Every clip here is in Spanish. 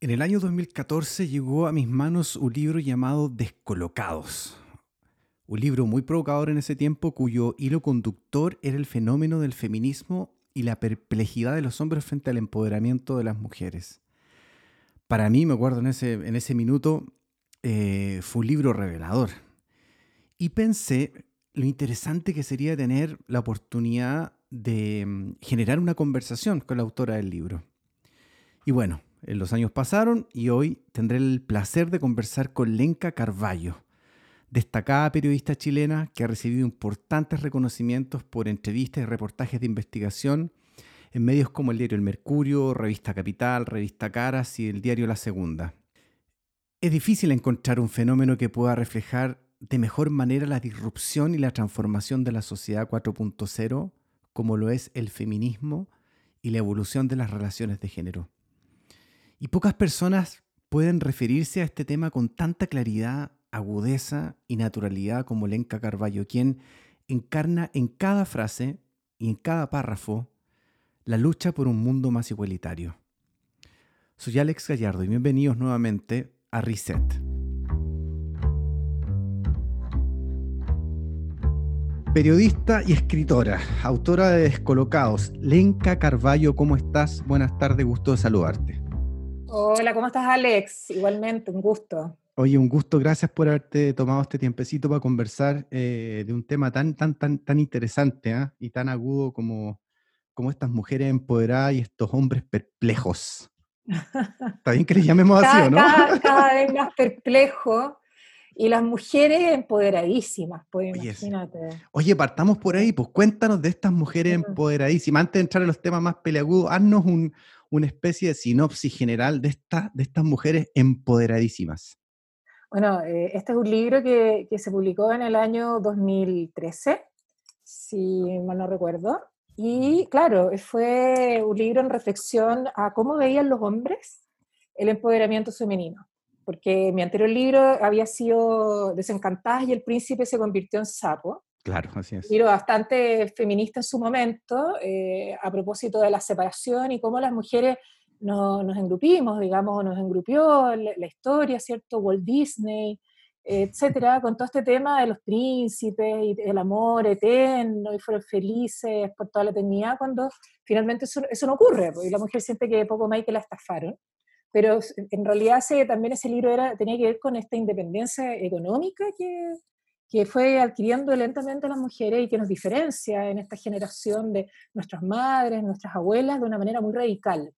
En el año 2014 llegó a mis manos un libro llamado Descolocados. Un libro muy provocador en ese tiempo cuyo hilo conductor era el fenómeno del feminismo y la perplejidad de los hombres frente al empoderamiento de las mujeres. Para mí, me acuerdo en ese, en ese minuto, eh, fue un libro revelador. Y pensé lo interesante que sería tener la oportunidad de mm, generar una conversación con la autora del libro. Y bueno, los años pasaron y hoy tendré el placer de conversar con Lenka Carballo, destacada periodista chilena que ha recibido importantes reconocimientos por entrevistas y reportajes de investigación en medios como el diario El Mercurio, Revista Capital, Revista Caras y el diario La Segunda. Es difícil encontrar un fenómeno que pueda reflejar de mejor manera la disrupción y la transformación de la sociedad 4.0 como lo es el feminismo y la evolución de las relaciones de género. Y pocas personas pueden referirse a este tema con tanta claridad, agudeza y naturalidad como Lenka Carballo, quien encarna en cada frase y en cada párrafo la lucha por un mundo más igualitario. Soy Alex Gallardo y bienvenidos nuevamente a Reset. Periodista y escritora, autora de Descolocados, Lenka Carballo, ¿cómo estás? Buenas tardes, gusto de saludarte. Hola, ¿cómo estás, Alex? Igualmente, un gusto. Oye, un gusto, gracias por haberte tomado este tiempecito para conversar eh, de un tema tan, tan, tan, tan interesante ¿ah? y tan agudo como, como estas mujeres empoderadas y estos hombres perplejos. Está bien que les llamemos así, ¿no? Cada, vez más perplejo y las mujeres empoderadísimas, pues imagínate. Oye, partamos por ahí, pues cuéntanos de estas mujeres empoderadísimas. Antes de entrar en los temas más peleagudos, haznos un, una especie de sinopsis general de, esta, de estas mujeres empoderadísimas. Bueno, eh, este es un libro que, que, se publicó en el año 2013, si mal no recuerdo. Y claro, fue un libro en reflexión a cómo veían los hombres el empoderamiento femenino. Porque mi anterior libro había sido Desencantadas y el príncipe se convirtió en sapo. Claro, así es. Libro bastante feminista en su momento, eh, a propósito de la separación y cómo las mujeres nos engrupimos, digamos, nos engrupió la, historia, ¿cierto? Walt Disney, etcétera, con todo este tema de los príncipes y el amor eterno y fueron felices por toda la eternidad, cuando finalmente eso, no ocurre, porque la mujer siente que poco más que la estafaron. Pero en realidad también ese libro era, tenía que ver con esta independencia económica que, que fue adquiriendo lentamente las mujeres y que nos diferencia en esta generación de nuestras madres, nuestras abuelas, de una manera muy radical.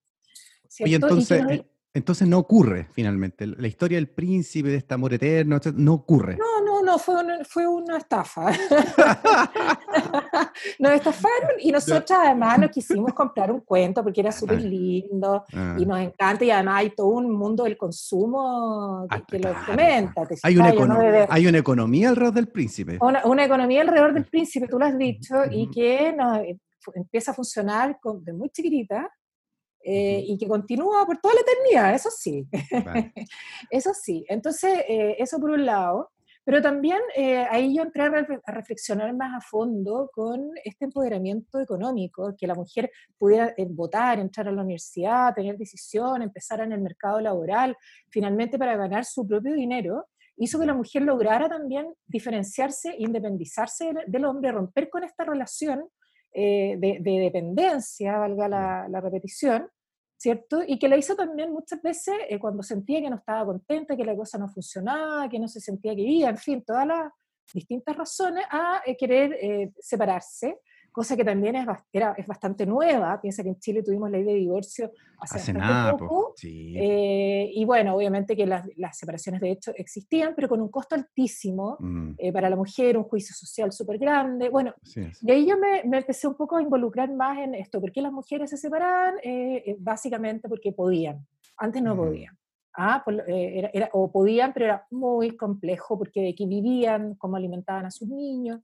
Y entonces, eh, entonces no ocurre finalmente. La historia del príncipe, de este amor eterno, no ocurre. No, no, no, fue una, fue una estafa. nos estafaron y nosotros además nos quisimos comprar un cuento porque era súper lindo ah. y nos encanta y además hay todo un mundo del consumo que, lo comenta. Hay una, hay una economía alrededor del príncipe. Una, economía alrededor del príncipe, tú lo has dicho, y que nos, eh, empieza a funcionar de muy chiquitita eh, y que continúa por toda la eternidad, eso sí. eso sí. Entonces, eh, eso por un lado. Pero también eh, ahí yo entré a, reflexionar más a fondo con este empoderamiento económico, que la mujer pudiera votar, entrar a la universidad, tener decisión, empezar en el mercado laboral, finalmente para ganar su propio dinero, hizo que la mujer lograra también diferenciarse, independizarse del hombre, romper con esta relación eh, de, dependencia, valga la, repetición, ¿cierto? Y que la hizo también muchas veces eh, cuando sentía que no estaba contenta, que la cosa no funcionaba, que no se sentía querida, en fin, todas las distintas razones a eh, querer separarse cosa que también es, era, es bastante nueva. Piensa que en Chile tuvimos ley de divorcio hace, hace nada, poco. Eh, y bueno, obviamente que las, las, separaciones de hecho existían, pero con un costo altísimo mm. eh, para la mujer, un juicio social súper grande. Bueno, y ahí yo me, me, empecé un poco a involucrar más en esto. ¿Por qué las mujeres se separaban? Eh, básicamente porque podían. Antes no podían. Ah, era, era, o podían, pero era muy complejo porque de aquí vivían, cómo alimentaban a sus niños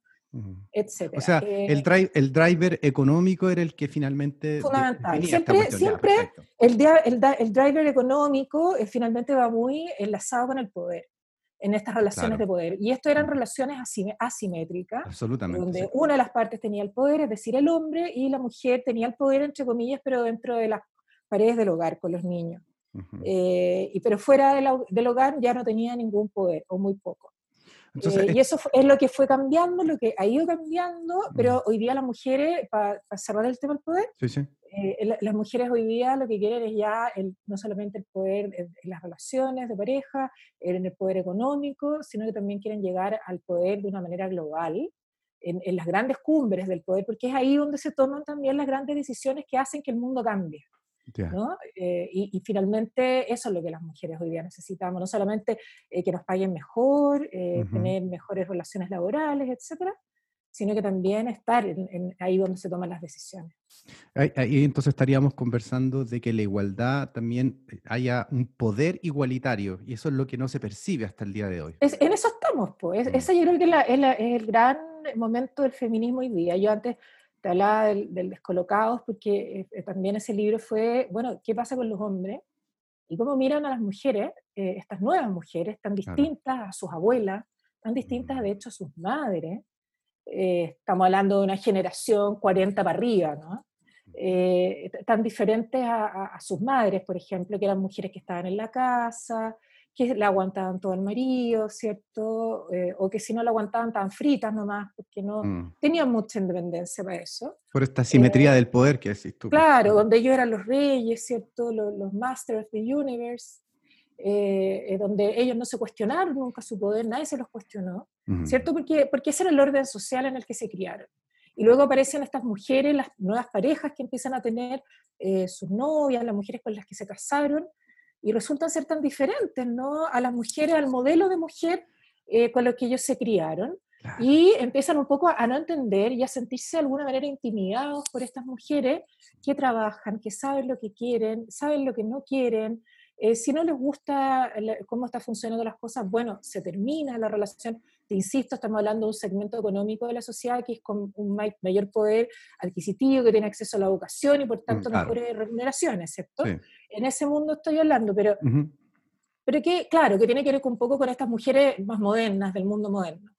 etcétera. O sea, eh, el, drive, el driver económico era el que finalmente... Fundamental. Siempre, siempre el, el, el, driver económico eh, finalmente va muy enlazado con el poder en estas relaciones de poder. Y esto eran relaciones asimétricas, Absolutamente, donde una de las partes tenía el poder, es decir, el hombre, y la mujer tenía el poder, entre comillas, pero dentro de las paredes del hogar con los niños. eh, y, pero fuera del, hogar ya no tenía ningún poder, o muy poco. Eh, y eso es lo que fue cambiando, lo que ha ido cambiando, pero hoy día las mujeres, para cerrar el tema del poder, eh, las mujeres hoy día lo que quieren es ya no solamente el poder en, las relaciones de pareja, en el poder económico, sino que también quieren llegar al poder de una manera global, en, en, las grandes cumbres del poder, porque es ahí donde se toman también las grandes decisiones que hacen que el mundo cambie. ¿No? Eh, y, finalmente eso es lo que las mujeres hoy día necesitamos, no solamente eh, que nos paguen mejor, eh, tener mejores relaciones laborales, etcétera, sino que también estar ahí donde se toman las decisiones. Ahí, entonces estaríamos conversando de que la igualdad también haya un poder igualitario, y eso es lo que no se percibe hasta el día de hoy. en eso estamos, pues. Mm. Ese yo creo que es, es, el gran momento del feminismo hoy día. Yo antes te hablaba del, descolocados, porque eh, también ese libro fue, bueno, ¿qué pasa con los hombres? Y cómo miran a las mujeres, eh, estas nuevas mujeres, tan distintas a sus abuelas, tan distintas de hecho a sus madres. Eh, estamos hablando de una generación 40 para arriba, ¿no? tan diferentes a, a, sus madres, por ejemplo, que eran mujeres que estaban en la casa, que la aguantaban todo el marido, ¿cierto? Eh, o que si no la aguantaban tan fritas nomás, porque no mm. tenían mucha independencia para eso. Por esta simetría eh, del poder que decís tú. Claro, donde ellos eran los reyes, ¿cierto? Los, los Masters of the Universe, eh, donde ellos no se cuestionaron nunca su poder, nadie se los cuestionó, ¿cierto? Porque, porque ese era el orden social en el que se criaron. Y luego aparecen estas mujeres, las nuevas parejas que empiezan a tener sus novias, las mujeres con las que se casaron, y resultan ser tan diferentes, ¿no? A las mujeres, al modelo de mujer eh, con lo que ellos se criaron. Y empiezan un poco a no entender y a sentirse de alguna manera intimidados por estas mujeres que trabajan, que saben lo que quieren, saben lo que no quieren. Eh, si no les gusta cómo está funcionando las cosas, bueno, se termina la relación. Te insisto, estamos hablando de un segmento económico de la sociedad que es con un mayor poder adquisitivo, que tiene acceso a la educación y por mm, tanto mejores remuneraciones, ¿cierto? En ese mundo estoy hablando, pero, pero que, claro, que tiene que ver un poco con estas mujeres más modernas del mundo moderno.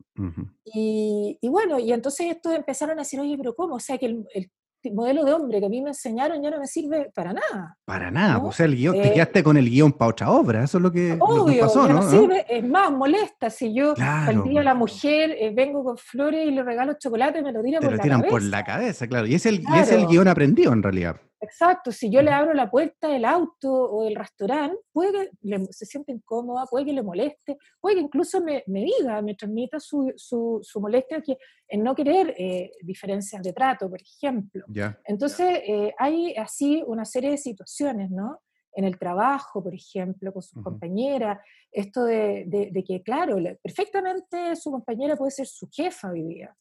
y, y, bueno, y entonces estos empezaron a decir, oye, pero ¿cómo? O sea, que el, el modelo de hombre que a mí me enseñaron ya no me sirve para nada. Para nada, o sea, el guion, te eh, quedaste con el guion para otra obra, eso es lo que, obvio, pasó, ¿no? sirve, es más, molesta, si yo al día la mujer eh, vengo con flores y le regalo chocolate, me lo tiran por la cabeza. por la cabeza, claro, y es el, y es el guion aprendido en realidad. Exacto, si yo le abro la puerta del auto o del restaurante, puede que se siente incómoda, puede que le moleste, puede que incluso me, diga, me transmita su, su, molestia que, en no querer eh, diferencias de trato, por ejemplo. Entonces, eh, hay así una serie de situaciones, ¿no? En el trabajo, por ejemplo, con sus compañeras, esto de, que, claro, perfectamente su compañera puede ser su jefa hoy día.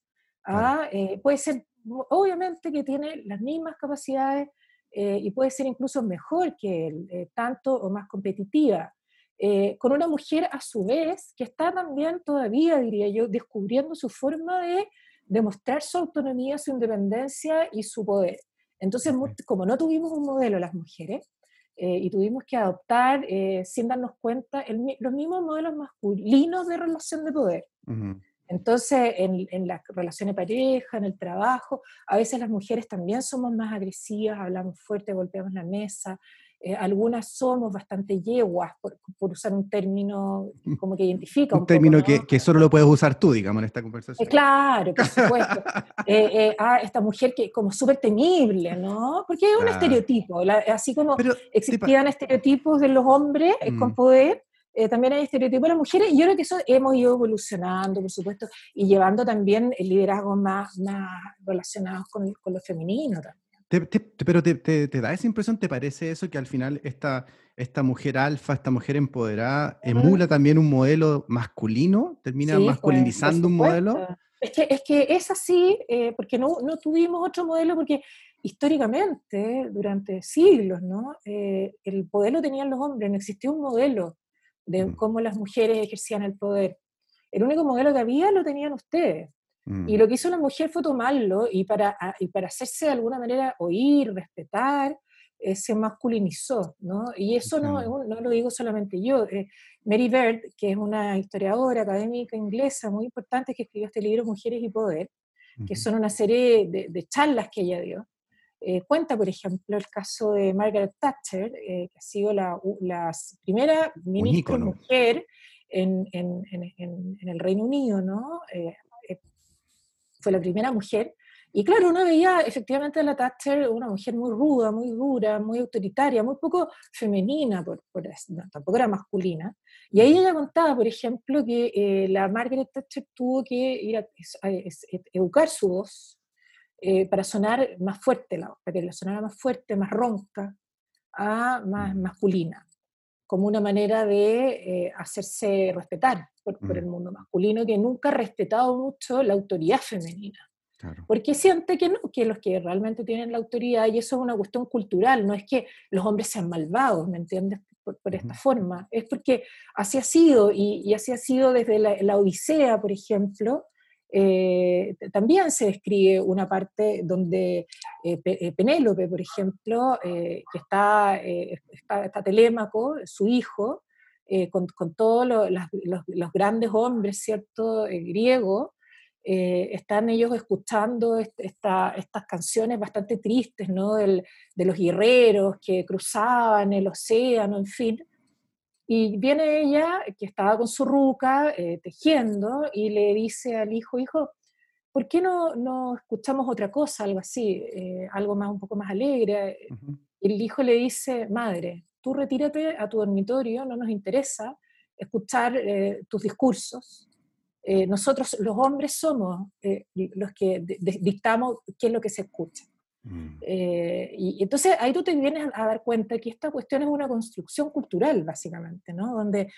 ¿ah? Eh, puede ser, obviamente, que tiene las mismas capacidades eh, y puede ser incluso mejor que él, eh, tanto o más competitiva. Eh, con una mujer a su vez que está también todavía, diría yo, descubriendo su forma de demostrar su autonomía, su independencia y su poder. Entonces, como no tuvimos un modelo las mujeres, y tuvimos que adoptar, sin darnos cuenta, los mismos modelos masculinos de relación de poder. Entonces, en, en las relaciones de pareja, en el trabajo, a veces las mujeres también somos más agresivas, hablamos fuerte, golpeamos la mesa. Eh, algunas somos bastante yeguas, por, usar un término mm. como que identifica. Un, término que, que, solo lo puedes usar tú, digamos, en esta conversación. Eh, claro, por supuesto. Eh, ah, esta mujer que como súper temible, ¿no? Porque es un estereotipo, así como existían estereotipos de los hombres con mm. poder, eh, también hay estereotipos de las mujeres, y yo creo que eso hemos ido evolucionando, por supuesto, y llevando también el liderazgo más, más relacionados con, con lo femenino también. pero te, te, da esa impresión, ¿te parece eso que al final esta, esta mujer alfa, esta mujer empoderada, emula también un modelo masculino? ¿Termina pues, masculinizando un modelo? Es que, es que es así, eh, porque no, no, tuvimos otro modelo, porque históricamente, durante siglos, ¿no? Eh, el modelo tenían los hombres, no existía un modelo de mm. cómo las mujeres ejercían el poder. El único modelo que había lo tenían ustedes. Y mm. lo que hizo la mujer fue tomarlo y para, y para hacerse de alguna manera oír, respetar, eh, se masculinizó, ¿no? Y eso no, no lo digo solamente yo. Eh, Mary Bird, que es una historiadora académica inglesa muy importante que escribió este libro Mujeres y Poder, que son una serie de, de charlas que ella dio, eh, cuenta, por ejemplo, el caso de Margaret Thatcher, que ha sido la, primera ministra mujer en, en, en, el Reino Unido, ¿no? fue la primera mujer y claro, uno veía efectivamente a la Thatcher una mujer muy ruda, muy dura, muy autoritaria, muy poco femenina, por, tampoco era masculina. Y ahí ella contaba, por ejemplo, que eh, la Margaret Thatcher tuvo que ir a, educar su voz eh, para sonar más fuerte, para que la sonara más fuerte, más ronca, a más mm. masculina, como una manera de eh, hacerse respetar por, por, mm. el mundo masculino, que nunca ha respetado mucho la autoridad femenina. Porque siente que no, que los que realmente tienen la autoridad, y eso es una cuestión cultural, no es que los hombres sean malvados, ¿me entiendes? Por, esta forma, es porque así ha sido, y, así ha sido desde la, Odisea, por ejemplo, eh, también se describe una parte donde eh, eh, Penélope, por ejemplo, que está, está, Telémaco, su hijo, con, con, todos los, los, grandes hombres, ¿cierto?, griegos, eh, están ellos escuchando estas canciones bastante tristes, ¿no? de los guerreros que cruzaban el océano, en fin. Y viene ella, que estaba con su ruca, eh, tejiendo, y le dice al hijo, hijo, ¿por qué no, no escuchamos otra cosa, algo así, eh, algo más, un poco más alegre? Y el hijo le dice, madre, tú retírate a tu dormitorio, no nos interesa escuchar tus discursos, eh, nosotros los hombres somos eh, los que dictamos qué es lo que se escucha. Mm. Eh, y entonces ahí tú te vienes a dar cuenta que esta cuestión es una construcción cultural, básicamente, ¿no? Donde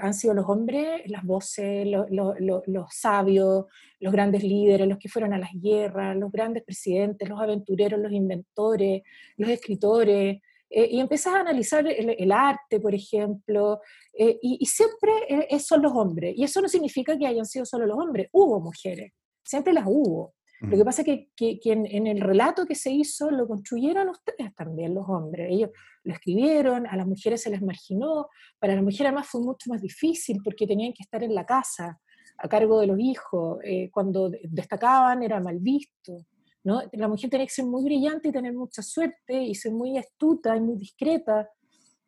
han sido los hombres, las voces, los sabios, los grandes líderes, los que fueron a las guerras, los grandes presidentes, los aventureros, los inventores, los escritores, eh, y empiezas a analizar el, arte, por ejemplo, eh, y, siempre eh, son los hombres. Y eso no significa que hayan sido solo los hombres, hubo mujeres, siempre las hubo. Lo que pasa es que, que, en, el relato que se hizo lo construyeron ustedes también, los hombres. Ellos lo escribieron, a las mujeres se les marginó, para las mujeres además fue mucho más difícil porque tenían que estar en la casa a cargo de los hijos. cuando destacaban era mal visto. La mujer tiene que ser muy brillante y tener mucha suerte y ser muy astuta y muy discreta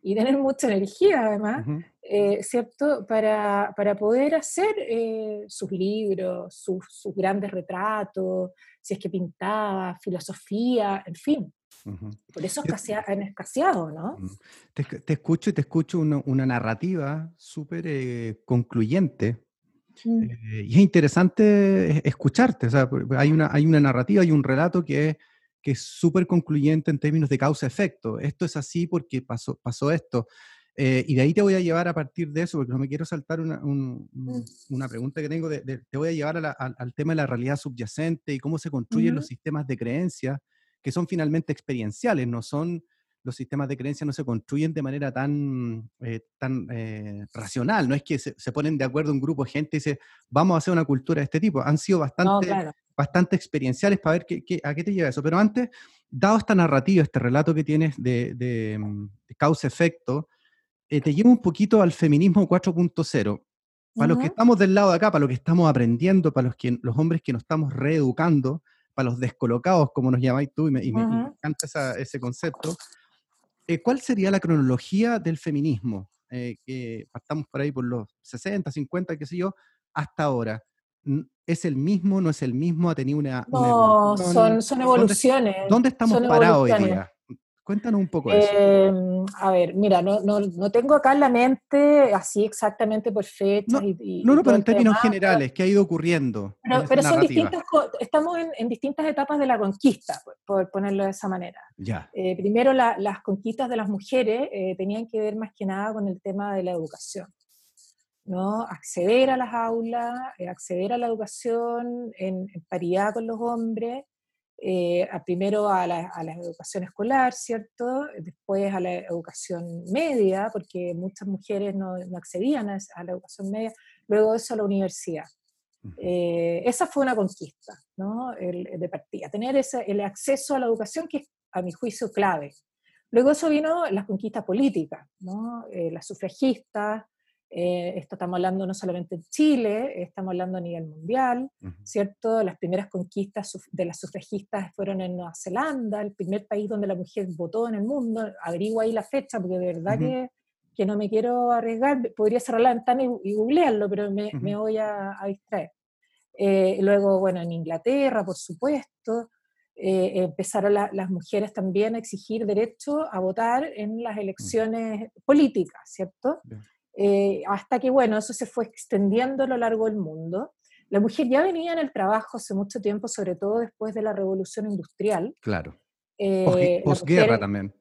y tener mucha energía además, eh, ¿cierto? Para, para, poder hacer eh, sus libros, sus, sus, grandes retratos, si es que pintaba, filosofía, en fin. Por eso han escaseado, ¿no? Te, te, escucho y te escucho una, una narrativa súper eh, concluyente Mm. Eh, y es interesante escucharte, o sea, hay una, hay una narrativa, hay un relato que es que es súper concluyente en términos de causa-efecto. Esto es así porque pasó, pasó esto. Eh, y de ahí te voy a llevar a partir de eso, porque no me quiero saltar una, mm. una pregunta que tengo, de, te voy a llevar al tema de la realidad subyacente y cómo se construyen los sistemas de creencia, que son finalmente experienciales, no son los sistemas de creencia no se construyen de manera tan, eh, tan eh, racional. No es que se, ponen de acuerdo un grupo de gente y dice, vamos a hacer una cultura de este tipo. Han sido bastante, bastante experienciales para ver qué, a qué te lleva eso. Pero antes, dado esta narrativa, este relato que tienes de, de, mm, causa-efecto, eh, te llevo un poquito al feminismo 4.0. Para los que estamos del lado de acá, para los que estamos aprendiendo, para los, que, los hombres que nos estamos reeducando, para los descolocados, como nos llamáis tú, y me, encanta ese concepto, eh, ¿cuál sería la cronología del feminismo? Eh, que partamos por ahí por los 60, 50, qué sé yo, hasta ahora. ¿Es el mismo? ¿No es el mismo? ¿Ha tenido una... No, son, son, evoluciones. ¿Dónde, estamos parados hoy día? Cuéntanos un poco eso. Em, a ver, mira, no, no, no, tengo acá en la mente así exactamente por fechas no, y, No, no, pero en términos generales, ¿qué ha ido ocurriendo? Pero, son distintas, estamos en, distintas etapas de la conquista, por, ponerlo de esa manera. Ya. Eh, primero, las conquistas de las mujeres eh, tenían que ver más que nada con el tema de la educación. ¿no? acceder a las aulas, eh, acceder a la educación en, en paridad con los hombres, eh, primero a la, educación escolar, ¿cierto? Después a la educación media, porque muchas mujeres no, accedían a, la educación media, luego eso a la universidad. Eh, esa fue una conquista, ¿no? de partida, tener ese, el acceso a la educación que es, a mi juicio, clave. Luego eso vino las conquistas políticas, ¿no? Eh, las sufragistas, Eh, esto estamos hablando no solamente en Chile, estamos hablando a nivel mundial, ¿cierto? Las primeras conquistas de las sufragistas fueron en Nueva Zelanda, el primer país donde la mujer votó en el mundo. Averigua ahí la fecha, porque de verdad que, que, no me quiero arriesgar. Podría cerrar la ventana y, googlearlo, pero me, me voy a, distraer. Eh, luego, bueno, en Inglaterra, por supuesto. Eh, empezaron las mujeres también a exigir derecho a votar en las mm. elecciones políticas, ¿cierto? Eh, hasta que, bueno, eso se fue extendiendo a lo largo del mundo. La mujer ya venía en el trabajo hace mucho tiempo, sobre todo después de la revolución industrial. Claro. Eh, posguerra también.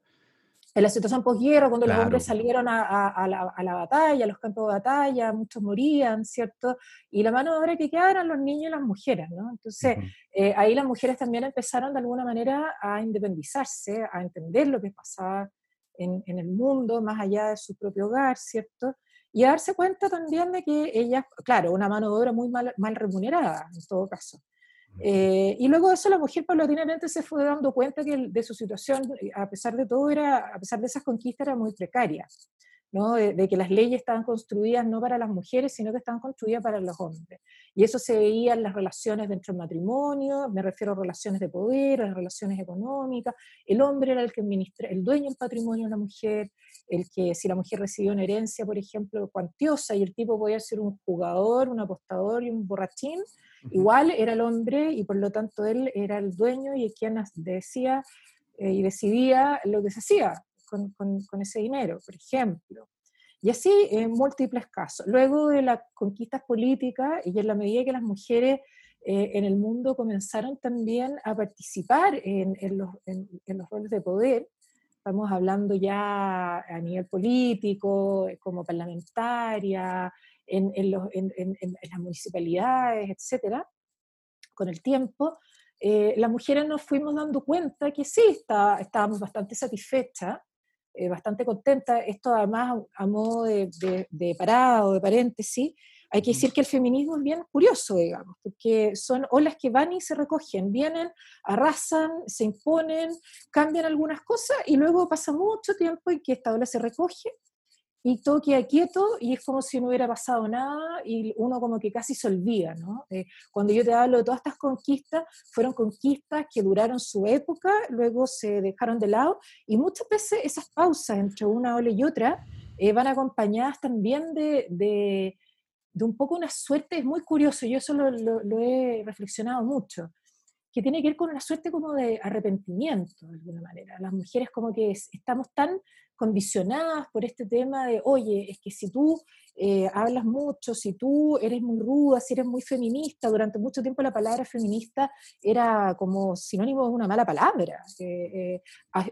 En la situación posguerra, cuando los hombres salieron a, la, batalla, a los campos de batalla, muchos morían, ¿cierto? Y la mano de obra que quedaba eran los niños y las mujeres, ¿no? Entonces, eh, ahí las mujeres también empezaron de alguna manera a independizarse, a entender lo que pasaba en, en, el mundo, más allá de su propio hogar, ¿cierto? Y darse cuenta también de que ella, claro, una mano de obra muy mal, mal remunerada en todo caso. Eh, y luego de eso la mujer paulatinamente se fue dando cuenta que de su situación, a pesar de todo, era, a pesar de esas conquistas, era muy precaria. De, que las leyes estaban construidas no para las mujeres, sino que estaban construidas para los hombres. Y eso se veía en las relaciones dentro del matrimonio, me refiero a relaciones de poder, a las relaciones económicas. El hombre era el que administra, el dueño del patrimonio de la mujer, el que si la mujer recibía una herencia, por ejemplo, cuantiosa, y el tipo podía ser un jugador, un apostador y un borrachín, igual era el hombre y por lo tanto él era el dueño y quien decía eh, y decidía lo que se hacía con, con, ese dinero, por ejemplo. Y así en múltiples casos. Luego de las conquistas políticas y en la medida que las mujeres eh, en el mundo comenzaron también a participar en, en, los, en, los, roles de poder, estamos hablando ya a nivel político, como parlamentaria, en, los, las municipalidades, etcétera, con el tiempo, eh, las mujeres nos fuimos dando cuenta que sí, está, estábamos bastante satisfechas eh, bastante contenta. Esto además, a modo de, de, de parada o de paréntesis, hay que decir que el feminismo es bien curioso, digamos, porque son olas que van y se recogen, vienen, arrasan, se imponen, cambian algunas cosas y luego pasa mucho tiempo en que esta ola se recoge y todo queda quieto y es como si no hubiera pasado nada y uno como que casi se olvida, ¿no? Eh, cuando yo te hablo de todas estas conquistas, fueron conquistas que duraron su época, luego se dejaron de lado y muchas veces esas pausas entre una ola y otra eh, van acompañadas también de, de, de, un poco una suerte, es muy curioso, yo eso lo, lo he reflexionado mucho que tiene que ver con una suerte como de arrepentimiento, de alguna manera. Las mujeres como que estamos tan condicionadas por este tema de, oye, es que si tú eh, hablas mucho, si tú eres muy ruda, si eres muy feminista, durante mucho tiempo la palabra feminista era como sinónimo de una mala palabra, eh, eh,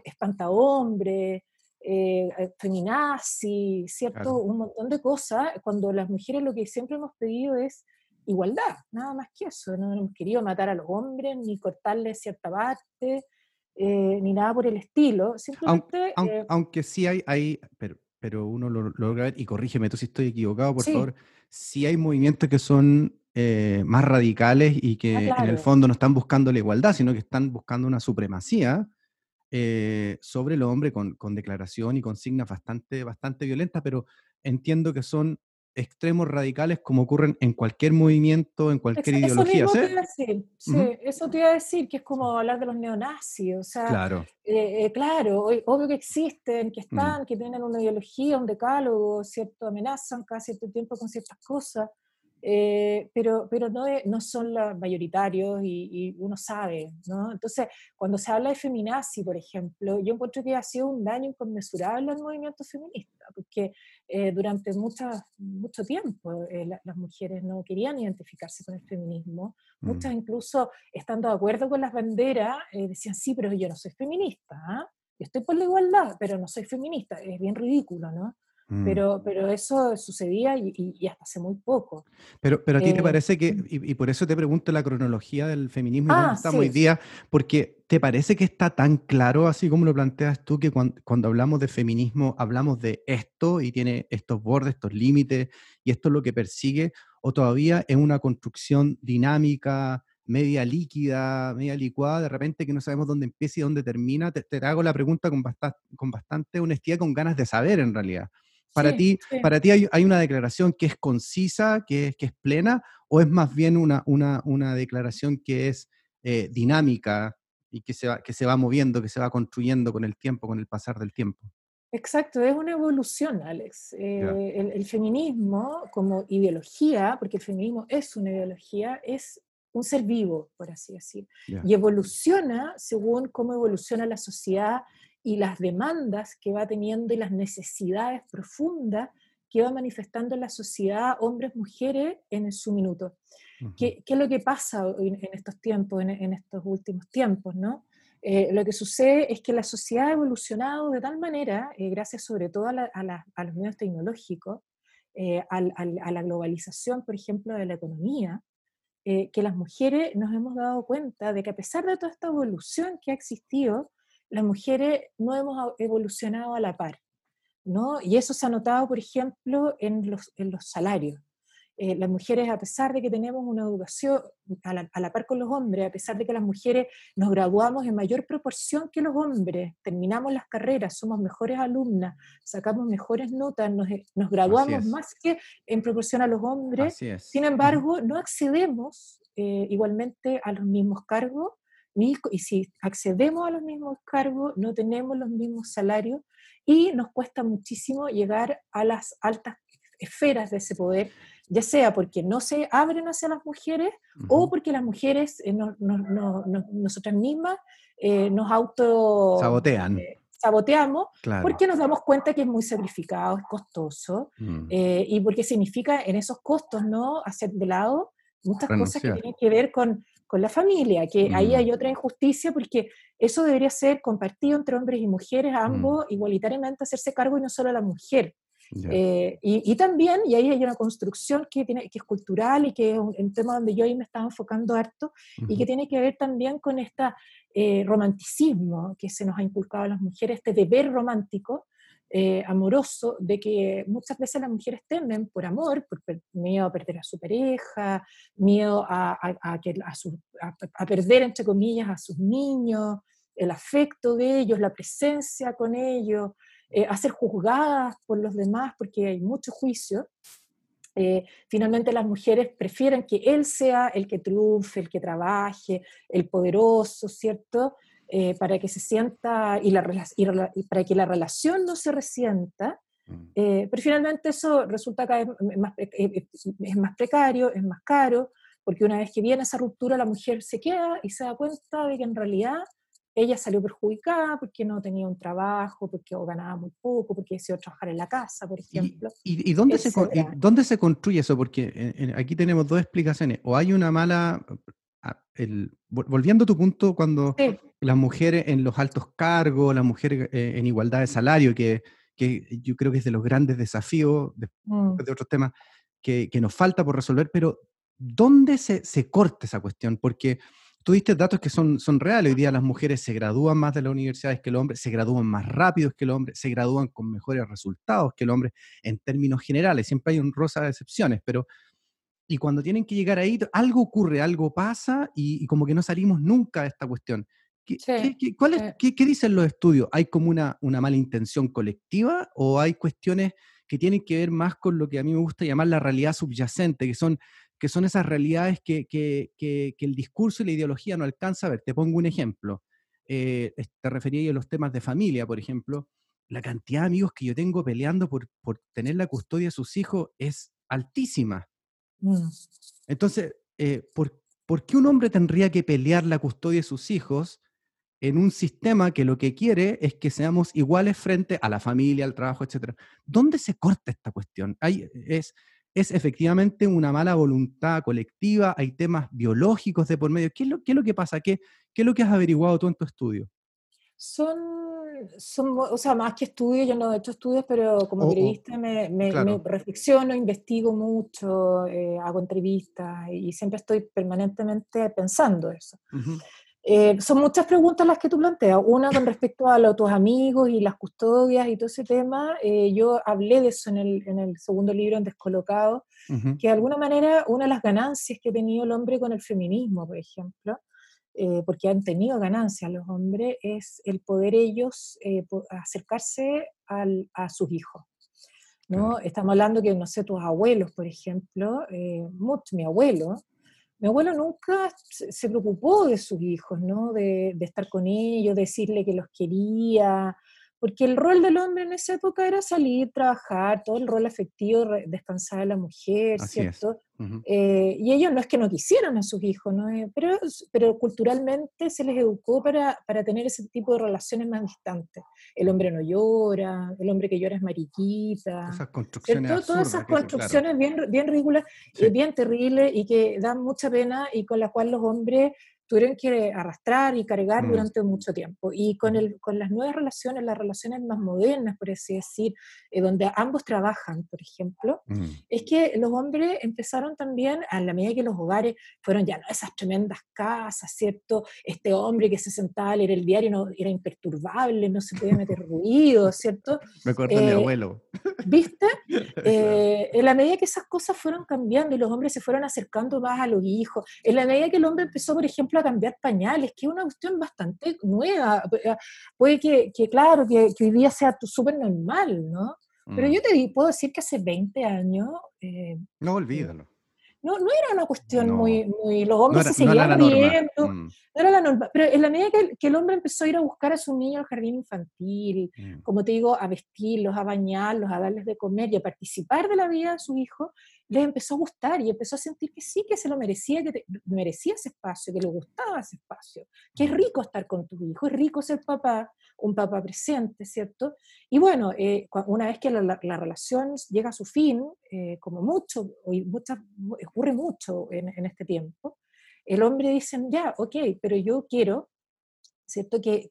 espanta hombre, eh, feminazi, ¿cierto? Un montón de cosas, cuando las mujeres lo que siempre hemos pedido es igualdad, nada más que eso. No hemos querido matar a los hombres, ni cortarles cierta parte, eh, ni nada por el estilo. Simplemente, eh, aunque, sí hay, hay pero, pero uno lo, logra ver, y corrígeme tú si estoy equivocado, por favor, sí hay movimientos que son eh, más radicales y que ah, en el fondo no están buscando la igualdad, sino que están buscando una supremacía sobre el hombre con, con, declaración y consignas bastante, bastante violentas, pero entiendo que son extremos radicales como ocurren en cualquier movimiento, en cualquier ideología. Eso te iba a decir, sí, eso te iba a decir, que es como hablar de los neonazis, o sea, claro, eh, eh, claro obvio que existen, que mm. están, que tienen una ideología, un decálogo, cierto, amenazan cada cierto tiempo con ciertas cosas, eh, pero, pero no, no son los mayoritarios y, uno sabe, ¿no? Entonces, cuando se habla de feminazi, por ejemplo, yo encuentro que ha sido un daño inconmensurable al movimiento feminista, porque eh, durante mucho, mucho tiempo eh, las mujeres no querían identificarse con el feminismo, muchas mm. incluso estando de acuerdo con las banderas, decían, sí, pero yo no soy feminista, ¿ah? yo estoy por la igualdad, pero no soy feminista, es bien ridículo, ¿no? Mm. Pero, pero eso sucedía y, hasta hace muy poco. Pero, pero a ti te eh, parece que, mm. y, por eso te pregunto la cronología del feminismo ah, estamos hoy día, porque ¿te parece que está tan claro, así como lo planteas tú, que cuando, cuando, hablamos de feminismo hablamos de esto y tiene estos bordes, estos límites, y esto es lo que persigue, o todavía es una construcción dinámica, media líquida, media licuada, de repente que no sabemos dónde empieza y dónde termina? Te, te hago la pregunta con bastante, con bastante honestidad, con ganas de saber en realidad. Para ti, para ti hay, una declaración que es concisa, que es, que es plena, o es más bien una, una, una declaración que es eh, dinámica y que se, va, que se va moviendo, que se va construyendo con el tiempo, con el pasar del tiempo? Exacto, es una evolución, Alex. Eh, el, feminismo como ideología, porque el feminismo es una ideología, es un ser vivo, por así decir, y evoluciona según cómo evoluciona la sociedad y las demandas que va teniendo y las necesidades profundas que va manifestando la sociedad, hombres, mujeres, en su minuto. ¿Qué, es lo que pasa en, estos tiempos, en, estos últimos tiempos? ¿no? Eh, lo que sucede es que la sociedad ha evolucionado de tal manera, eh, gracias sobre todo a, los medios tecnológicos, eh, a, la globalización, por ejemplo, de la economía, que las mujeres nos hemos dado cuenta de que a pesar de toda esta evolución que ha existido, las mujeres no hemos evolucionado a la par. ¿no? Y eso se ha notado, por ejemplo, en los, en los salarios. Eh, las mujeres, a pesar de que tenemos una educación a la, par con los hombres, a pesar de que las mujeres nos graduamos en mayor proporción que los hombres, terminamos las carreras, somos mejores alumnas, sacamos mejores notas, nos, eh, graduamos más que en proporción a los hombres, sin embargo, no accedemos eh, igualmente a los mismos cargos, y si accedemos a los mismos cargos, no tenemos los mismos salarios y nos cuesta muchísimo llegar a las altas esferas de ese poder ya sea porque no se abren hacia las mujeres o porque las mujeres, eh, nosotras mismas, eh, nos auto... Sabotean. Eh, saboteamos porque nos damos cuenta que es muy sacrificado, es costoso mm. y porque significa en esos costos no hacer de lado muchas cosas que tienen que ver con, con la familia, que ahí mm. hay otra injusticia porque eso debería ser compartido entre hombres y mujeres, ambos mm. igualitariamente hacerse cargo y no solo la mujer. Eh, y, también, y ahí hay una construcción que, tiene, que es cultural y que es un, tema donde yo ahí me estaba enfocando harto y que tiene que ver también con este romanticismo que se nos ha inculcado a las mujeres, este deber romántico, eh, amoroso, de que muchas veces las mujeres temen por amor, por miedo a perder a su pareja, miedo a, a, a perder, entre comillas, a sus niños, el afecto de ellos, la presencia con ellos, eh, a ser juzgadas por los demás, porque hay mucho juicio. Eh, finalmente las mujeres prefieren que él sea el que triunfe, el que trabaje, el poderoso, ¿cierto? Eh, para que se sienta y, la, y, para que la relación no se resienta, mm. pero finalmente eso resulta que más, es más precario, es más caro, porque una vez que viene esa ruptura la mujer se queda y se da cuenta de que en realidad ella salió perjudicada porque no tenía un trabajo, porque ganaba muy poco, porque decidió trabajar en la casa, por ejemplo. ¿Y, y, dónde, se, dónde se construye eso? Porque aquí tenemos dos explicaciones. O hay una mala... El, volviendo a tu punto, cuando las mujeres en los altos cargos, las mujeres eh, en igualdad de salario, que, que, yo creo que es de los grandes desafíos, mm. de, otros temas, que, que, nos falta por resolver, pero ¿dónde se, se corta esa cuestión? Porque tú diste datos que son, son reales. Hoy día las mujeres se gradúan más de las universidades que el hombre, se gradúan más rápido que el hombre, se gradúan con mejores resultados que el hombre en términos generales. Siempre hay un rosa de excepciones, pero y cuando tienen que llegar ahí, algo ocurre, algo pasa y, como que no salimos nunca de esta cuestión. ¿Qué, qué, dicen los estudios? ¿Hay como una, una mala intención colectiva o hay cuestiones que tienen que ver más con lo que a mí me gusta llamar la realidad subyacente, que son que son esas realidades que, el discurso y la ideología no alcanza a ver. Te pongo un ejemplo. Eh, te refería a los temas de familia, por ejemplo. La cantidad de amigos que yo tengo peleando por, tener la custodia de sus hijos es altísima. Mm. Entonces, eh, ¿por, ¿por qué un hombre tendría que pelear la custodia de sus hijos en un sistema que lo que quiere es que seamos iguales frente a la familia, al trabajo, etcétera. ¿Dónde se corta esta cuestión? Es, es efectivamente una mala voluntad colectiva, hay temas biológicos de por medio. ¿Qué es lo, que pasa? ¿Qué, ¿Qué, es lo que has averiguado tú en tu estudio? Son, son o sea, más que estudios, yo no he hecho estudios, pero como periodista me, me, reflexiono, investigo mucho, eh, hago entrevistas y siempre estoy permanentemente pensando eso. Eh, son muchas preguntas las que tú planteas. Una con respecto a los, tus amigos y las custodias y todo ese tema. Eh, yo hablé de eso en el, en el segundo libro, en Descolocado, que de alguna manera una de las ganancias que ha tenido el hombre con el feminismo, por ejemplo, eh, porque han tenido ganancias los hombres, es el poder ellos acercarse al, a sus hijos. ¿no? Estamos hablando que, no sé, tus abuelos, por ejemplo, eh, mi abuelo, mi abuelo nunca se, preocupó de sus hijos, ¿no? De, de, estar con ellos, decirle que los quería, porque el rol del hombre en esa época era salir, trabajar, todo el rol afectivo, descansar a la mujer, ¿cierto? Eh, y ellos no es que no quisieran a sus hijos, ¿no? Eh, pero, pero culturalmente se les educó para, para, tener ese tipo de relaciones más distantes. El hombre no llora, el hombre que llora es mariquita. Esas construcciones Todas esas construcciones bien, bien ridículas, y bien terribles y que dan mucha pena y con las cuales los hombres tuvieron que arrastrar y cargar mm. durante mucho tiempo. Y con, el, con las nuevas relaciones, las relaciones más modernas, por así decir, eh, donde ambos trabajan, por ejemplo, mm. es que los hombres empezaron también, a la medida que los hogares fueron ya no esas tremendas casas, ¿cierto? Este hombre que se sentaba a leer el diario no, era imperturbable, no se podía meter ruido, ¿cierto? Me acuerdo de mi eh, abuelo. ¿Viste? Eh, en la medida que esas cosas fueron cambiando y los hombres se fueron acercando más a los hijos, en la medida que el hombre empezó, por ejemplo, cambiar pañales, que es una cuestión bastante nueva. Eh, puede que, que claro, que, hoy día sea súper normal, ¿no? Pero mm. yo te puedo decir que hace 20 años... Eh, no, olvídalo. No, no era una cuestión muy, muy... Los hombres se seguían viendo, mm. no era la norma. Pero en la medida que, que, el hombre empezó a ir a buscar a su niño al jardín infantil, mm. como te digo, a vestirlos, a bañarlos, a darles de comer y a participar de la vida de su hijo, les empezó a gustar y empezó a sentir que sí, que se lo merecía, que merecía ese espacio, que le gustaba ese espacio, que es rico estar con tu hijo, es rico ser papá, un papá presente, ¿cierto? Y bueno, eh, una vez que la, relación llega a su fin, eh, como mucho, hoy ocurre mucho en, este tiempo, el hombre dice, ya, ok, pero yo quiero, ¿cierto? Que,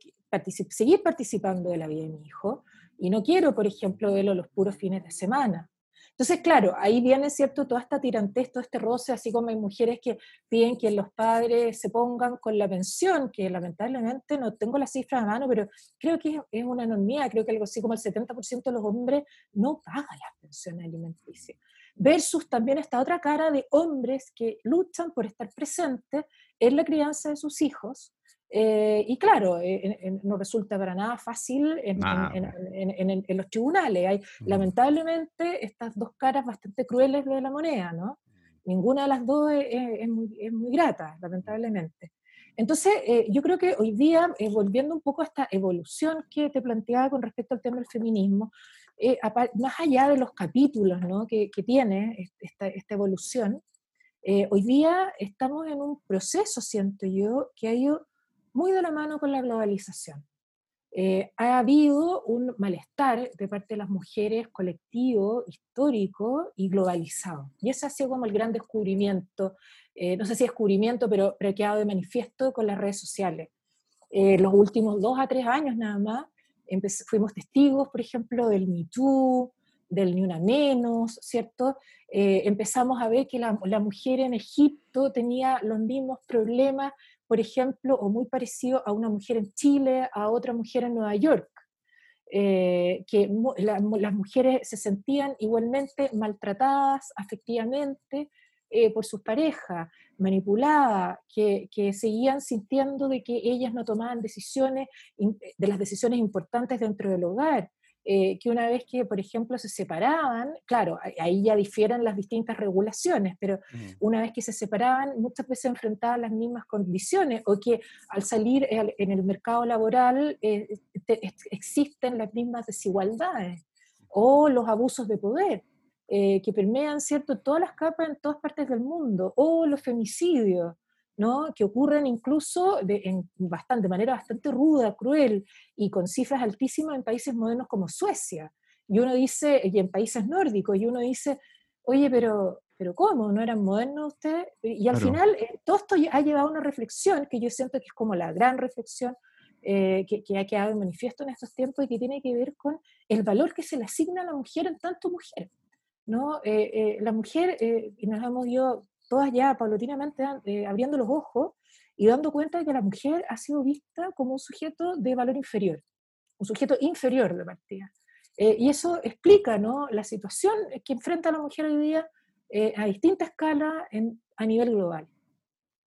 seguir participando de la vida de mi hijo y no quiero, por ejemplo, verlo los puros fines de semana. Entonces, claro, ahí viene, ¿cierto?, toda esta tirantez, todo este roce, así como hay mujeres que piden que los padres se pongan con la pensión, que lamentablemente no tengo las cifras a mano, pero creo que es una enormidad, creo que algo así como el 70% de los hombres no pagan las pensiones alimenticias. Versus también esta otra cara de hombres que luchan por estar presentes en la crianza de sus hijos, eh, y claro, eh, no resulta para nada fácil en, los tribunales. Hay mm. lamentablemente estas dos caras bastante crueles de la moneda, ¿no? Mm. Ninguna de las dos es, muy, grata, lamentablemente. Entonces, eh, yo creo que hoy día, volviendo un poco a esta evolución que te planteaba con respecto al tema del feminismo, más allá de los capítulos ¿no? que, tiene esta, esta evolución, hoy día estamos en un proceso, siento yo, que ha ido muy de la mano con la globalización. Eh, ha habido un malestar de parte de las mujeres colectivo, histórico y globalizado. Y ese ha sido como el gran descubrimiento, eh, no sé si descubrimiento, pero, pero ha quedado de manifiesto con las redes sociales. Eh, los últimos dos a tres años nada más, fuimos testigos, por ejemplo, del Me Too, del Ni Una Menos, ¿cierto? empezamos a ver que la, la mujer en Egipto tenía los mismos problemas por ejemplo, o muy parecido a una mujer en Chile, a otra mujer en Nueva York, eh, que las mujeres se sentían igualmente maltratadas afectivamente eh, por sus parejas, manipuladas, que, que, seguían sintiendo de que ellas no tomaban decisiones, de las decisiones importantes dentro del hogar, eh, que una vez que, por ejemplo, se separaban, claro, ahí ya difieren las distintas regulaciones, pero una vez que se separaban, muchas veces enfrentaban las mismas condiciones o que al salir en el mercado laboral eh, existen las mismas desigualdades o los abusos de poder. Eh, que permean ¿cierto? todas las capas en todas partes del mundo, o los femicidios, que ocurren incluso de, en bastante, manera bastante ruda, cruel y con cifras altísimas en países modernos como Suecia. Y uno dice, y en países nórdicos, y uno dice, oye, pero, pero ¿cómo? ¿No eran modernos ustedes? Y al final, eh, todo esto ha llevado a una reflexión que yo siento que es como la gran reflexión eh, que, que, ha quedado en manifiesto en estos tiempos y que tiene que ver con el valor que se le asigna a la mujer en tanto mujer. ¿no? Eh, la mujer, y nos hemos ido todas ya paulatinamente eh, abriendo los ojos y dando cuenta de que la mujer ha sido vista como un sujeto de valor inferior, un sujeto inferior de partida. Eh, y eso explica ¿no? la situación que enfrenta la mujer hoy día eh, a distinta escala en, a nivel global.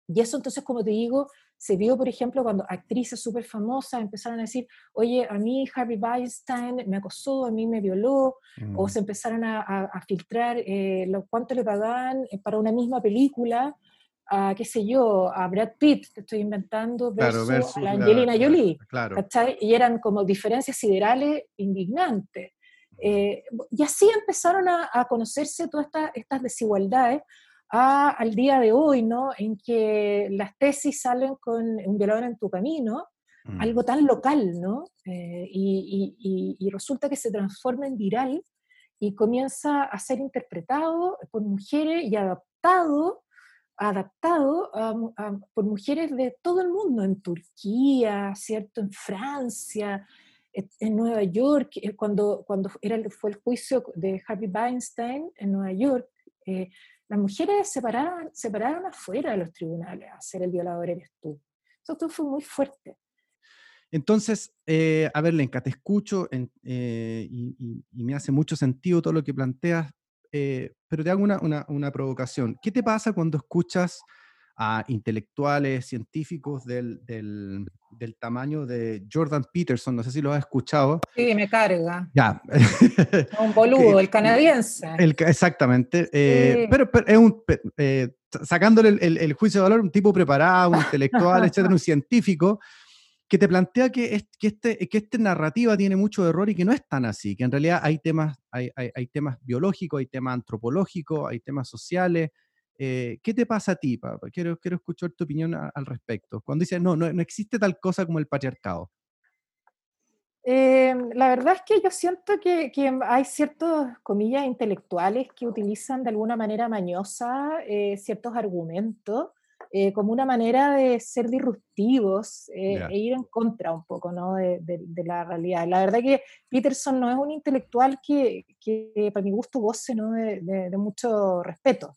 Y eso entonces, como te digo, se vio, por ejemplo, cuando actrices súper famosas empezaron a decir, oye, a mí Harvey Weinstein me acosó, a mí me violó, o mm. se empezaron a, filtrar eh, lo, cuánto le pagaban eh, para una misma película, a, qué sé yo, a Brad Pitt, que estoy inventando, versus, a la Angelina Jolie, y eran como diferencias siderales indignantes. Eh, y así empezaron a, conocerse todas estas desigualdades al día de hoy, ¿no? En que las tesis salen con un violador en tu camino, mm. algo tan local, ¿no? Eh, y, resulta que se transforma en viral y comienza a ser interpretado por mujeres y adaptado, adaptado por mujeres de todo el mundo, en Turquía, ¿cierto? En Francia, en Nueva York, eh, cuando, cuando era, fue el juicio de Harvey Weinstein en Nueva York, eh, las mujeres se pararon, se pararon afuera de los tribunales a ser el violador eres tú. Eso fue muy fuerte. Entonces, eh, a ver, Lenka, te escucho eh, y, me hace mucho sentido todo lo que planteas, eh, pero te hago una, una, una, provocación. ¿Qué te pasa cuando escuchas a intelectuales, científicos del, del, del, tamaño de Jordan Peterson, no sé si lo has escuchado. Sí, me carga. Ya. Un boludo, el canadiense. El, exactamente. Eh, pero, es un, eh, sacándole el, el, juicio de valor, un tipo preparado, un intelectual, etcétera, un científico, que te plantea que, es, que, este, que esta narrativa tiene mucho error y que no es tan así, que en realidad hay temas, hay, hay, hay temas biológicos, hay temas antropológicos, hay temas sociales, eh, ¿Qué te pasa a ti, papá? Quiero, quiero escuchar tu opinión al respecto. Cuando dices, no, no, no existe tal cosa como el patriarcado. Em, la verdad es que yo siento que, que, hay ciertos, comillas, intelectuales que utilizan de alguna manera mañosa eh, ciertos argumentos eh, como una manera de ser disruptivos e ir en contra un poco ¿no? de, de, la realidad. La verdad que Peterson no es un intelectual que, que para mi gusto goce ¿no? de, mucho respeto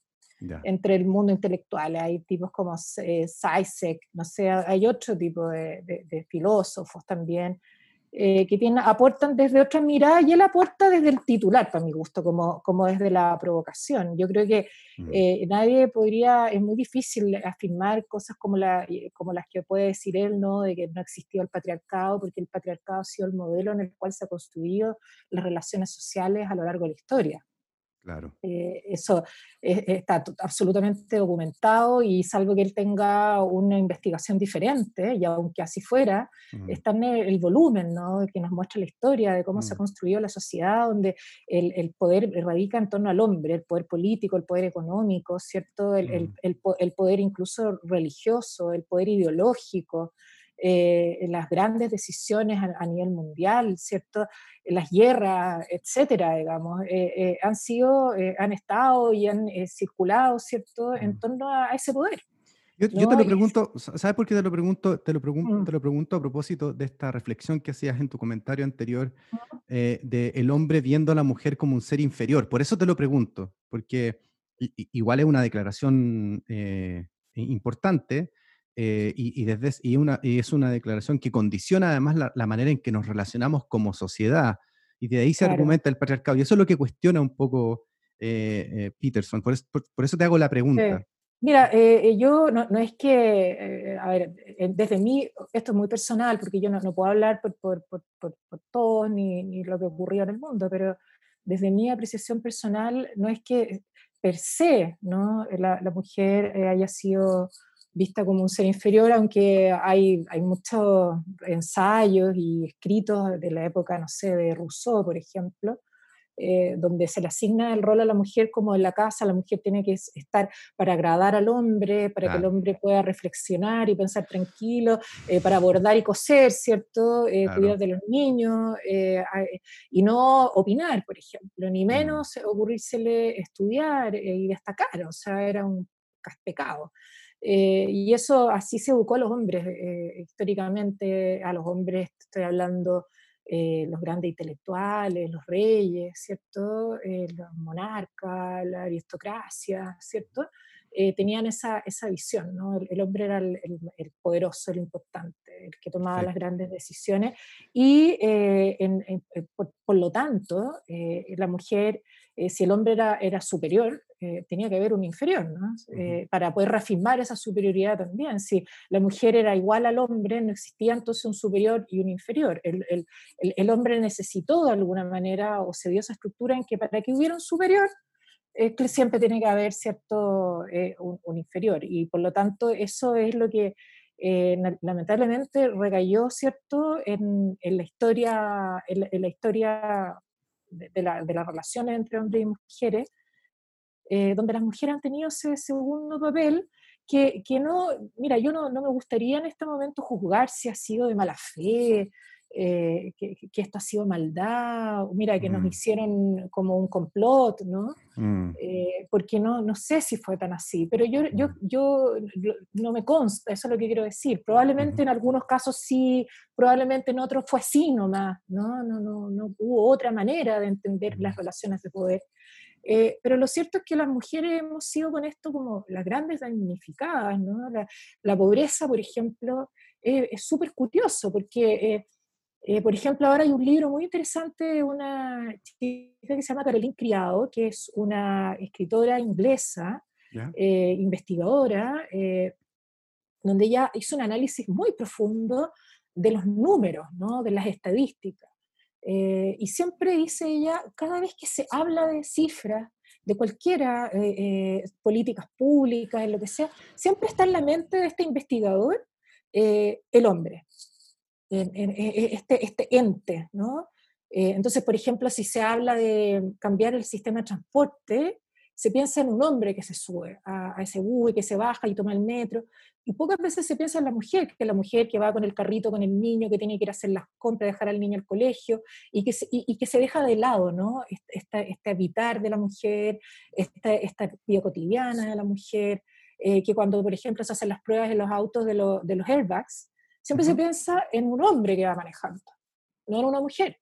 entre el mundo intelectual. Hay tipos como eh, no sé, hay otro tipo de, filósofos también eh, que tienen, aportan desde otra mirada y él aporta desde el titular, para mi gusto, como, como desde la provocación. Yo creo que mm. eh, nadie podría, es muy difícil afirmar cosas como, la, como las que puede decir él, ¿no? de que no existió el patriarcado, porque el patriarcado ha sido el modelo en el cual se han construido las relaciones sociales a lo largo de la historia. Claro. Eh, eso está absolutamente documentado y salvo que él tenga una investigación diferente, y aunque así fuera, está en el, volumen ¿no? que nos muestra la historia de cómo se ha construido la sociedad, donde el, el, poder radica en torno al hombre, el poder político, el poder económico, ¿cierto? El, el poder incluso religioso, el poder ideológico. Eh, las grandes decisiones a, nivel mundial, ¿cierto? Las guerras, etcétera, digamos, eh, eh, han sido, han estado y han circulado, ¿cierto?, en mm. torno a, ese poder. Yo, te lo pregunto, ¿sabes por qué te lo pregunto? Te lo, pregunto, mm. te lo pregunto a propósito de esta reflexión que hacías en tu comentario anterior de el hombre viendo a la mujer como un ser inferior. Por eso te lo pregunto, porque igual es una declaración importante, eh, y, desde, y, una, y es una declaración que condiciona además la, manera en que nos relacionamos como sociedad. Y de ahí se argumenta el patriarcado. Y eso es lo que cuestiona un poco eh, eh, Peterson. Por, por, eso te hago la pregunta. Mira, yo no, no, es que, a ver, desde mí, esto es muy personal, porque yo no, no puedo hablar por, por, por, todos ni, ni, lo que ocurrió en el mundo, pero desde mi apreciación personal, no es que per se ¿no? la, la mujer haya sido vista como un ser inferior, aunque hay, hay muchos ensayos y escritos de la época, no sé, de Rousseau, por ejemplo, eh, donde se le asigna el rol a la mujer como en la casa, la mujer tiene que estar para agradar al hombre, para que el hombre pueda reflexionar y pensar tranquilo, eh, para bordar y coser, ¿cierto? Eh, cuidar de los niños y no opinar, por ejemplo, ni mm. menos ocurrírsele estudiar y destacar, o sea, era un pecado. Eh, y eso así se educó a los hombres eh, históricamente, a los hombres estoy hablando eh, los grandes intelectuales, los reyes, ¿cierto? los monarcas, la aristocracia, ¿cierto? Eh, tenían esa, esa visión, ¿no? El, hombre era el, el, poderoso, el importante, el que tomaba las grandes decisiones y eh, por, lo tanto la mujer, si el hombre era, era superior, tenía que haber un inferior, ¿no? para poder reafirmar esa superioridad también. Si la mujer era igual al hombre, no existía entonces un superior y un inferior. El, el, el hombre necesitó de alguna manera o se dio esa estructura en que para que hubiera un superior, siempre tiene que haber cierto eh, un, inferior y por lo tanto eso es lo que eh, lamentablemente recayó cierto en, en la historia en la, historia de, la, de, las relaciones entre hombres y mujeres eh, donde las mujeres han tenido ese segundo papel que, que no, mira, yo no, no, me gustaría en este momento juzgar si ha sido de mala fe, eh, que, esto ha sido maldad, mira, que nos mm. hicieron como un complot, ¿no? Mm. Eh, porque no, no sé si fue tan así, pero yo, yo, mm. yo no me consta, eso es lo que quiero decir. Probablemente en algunos casos sí, probablemente en otros fue así nomás, ¿no? No, no, no hubo otra manera de entender las relaciones de poder. Eh, pero lo cierto es que las mujeres hemos sido con esto como las grandes damnificadas, ¿no? La, la pobreza, por ejemplo, es súper curioso porque eh, por ejemplo, ahora hay un libro muy interesante de una chica que se llama Caroline Criado, que es una escritora inglesa, eh, investigadora, eh, donde ella hizo un análisis muy profundo de los números, ¿no? de las estadísticas. y siempre dice ella, cada vez que se habla de cifras, de cualquiera, políticas públicas, en lo que sea, siempre está en la mente de este investigador el hombre en, este, este ente, ¿no? Eh, entonces, por ejemplo, si se habla de cambiar el sistema de transporte, se piensa en un hombre que se sube a, ese bus y que se baja y toma el metro, y pocas veces se piensa en la mujer, que la mujer que va con el carrito con el niño, que tiene que ir a hacer las compras, dejar al niño al colegio, y que se, y, que se deja de lado, ¿no? Este, este habitar de la mujer, esta, esta vida cotidiana de la mujer, eh, que cuando, por ejemplo, se hacen las pruebas en los autos de, de los airbags, siempre se piensa en un hombre que va manejando, no en una mujer.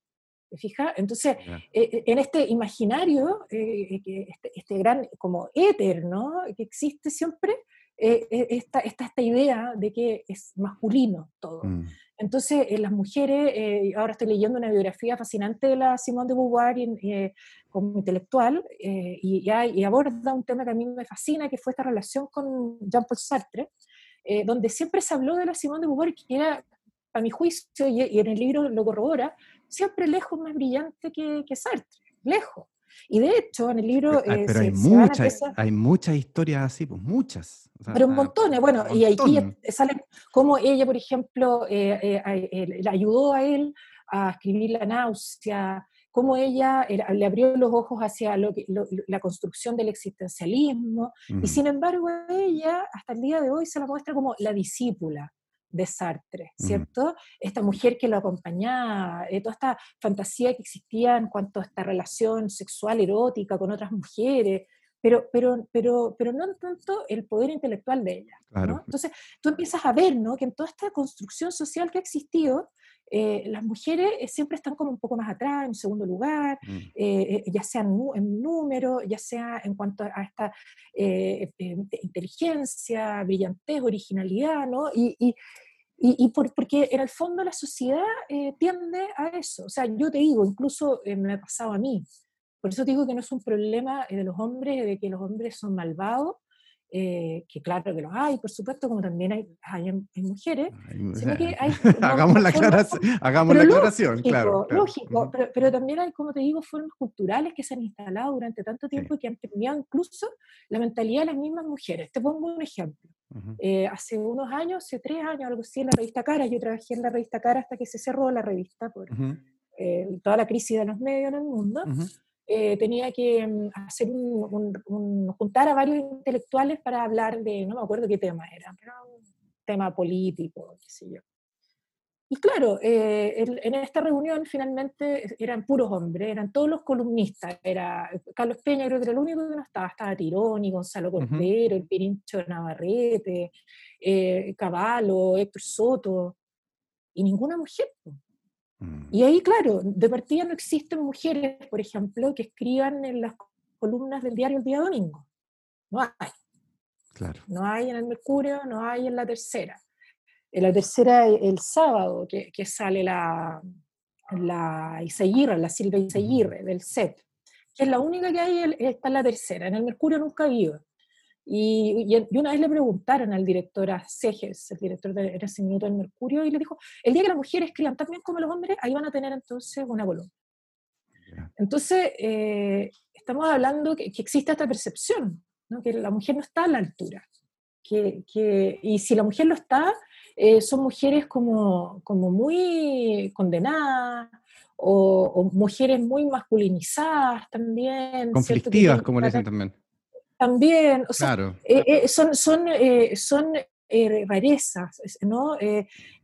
¿Te fijas? Entonces, eh, eh, en este imaginario, eh, este, este, gran como éter, ¿no? Que existe siempre, está, esta, esta idea de que es masculino todo. Mm. Entonces, las mujeres, ahora estoy leyendo una biografía fascinante de la Simone de Beauvoir como intelectual, y, y, aborda un tema que a mí me fascina, que fue esta relación con Jean-Paul Sartre, eh, donde siempre se habló de la Simón de Beauvoir, que era, a mi juicio, y, en el libro lo corrobora, siempre lejos más brillante que, que Sartre, lejos. Y de hecho, en el libro... Pero, eh, hay, muchas, hay muchas historias así, pues muchas. pero un montón, bueno, y aquí sale como ella, por ejemplo, eh, le ayudó a él a escribir La náusea, cómo ella le abrió los ojos hacia la construcción del existencialismo, y sin embargo ella hasta el día de hoy se la muestra como la discípula de Sartre, ¿cierto? Esta mujer que lo acompañaba, eh, toda esta fantasía que existía en cuanto a esta relación sexual erótica con otras mujeres, pero, pero, pero, pero no tanto el poder intelectual de ella. Entonces, tú empiezas a ver ¿no? que en toda esta construcción social que ha existido, eh, las mujeres eh, siempre están como un poco más atrás, en segundo lugar, mm. eh, ya sea en, número, ya sea en cuanto a esta inteligencia, brillantez, originalidad, ¿no? Y, y, y, porque en el fondo la sociedad tiende a eso. O sea, yo te digo, incluso me ha pasado a mí. Por eso digo que no es un problema de los hombres, de que los hombres son malvados, eh, que claro que los hay, por supuesto, como también hay, hay, mujeres, sino que hay... hagamos la, hagamos la aclaración, claro. Lógico, pero, pero, también hay, como te digo, formas culturales que se han instalado durante tanto tiempo y que han cambiado incluso la mentalidad de las mismas mujeres. Te pongo un ejemplo. Eh, hace unos años, hace tres años, algo así, en la revista Cara, yo trabajé en la revista Cara hasta que se cerró la revista por eh, toda la crisis de los medios en el mundo. Eh, tenía que mm, hacer un, juntar a varios intelectuales para hablar de, no me acuerdo qué tema era, pero un tema político, qué sé yo. Y claro, eh, en esta reunión finalmente eran puros hombres, eran todos los columnistas. Era Carlos Peña, creo que era el único que no estaba. Estaba Tironi, Gonzalo Cordero, el Pirincho Navarrete, eh, Caballo, Héctor Soto, y ninguna mujer. Mm. Y ahí, claro, de partida no existen mujeres, por ejemplo, que escriban en las columnas del diario el día domingo. No hay. Claro. No hay en el Mercurio, no hay en la tercera. En la tercera, el sábado, que, que sale la, la Iseguirre, la Silvia Iseguirre del set, que es la única que hay, está en la tercera. En el Mercurio nunca ha habido. Y, y, una vez le preguntaron al director, a Seges, el director de ese minuto del Mercurio, y le dijo, el día que las mujeres escriban tan bien como los hombres, ahí van a tener entonces una columna. Entonces, eh, estamos hablando que, que, existe esta percepción, ¿no? que la mujer no está a la altura. Que, que, y si la mujer lo está, eh, son mujeres como, como muy condenadas, o, o, mujeres muy masculinizadas también. Conflictivas, como le dicen también. También, o sea, claro. eh, son, son, son rarezas, ¿no?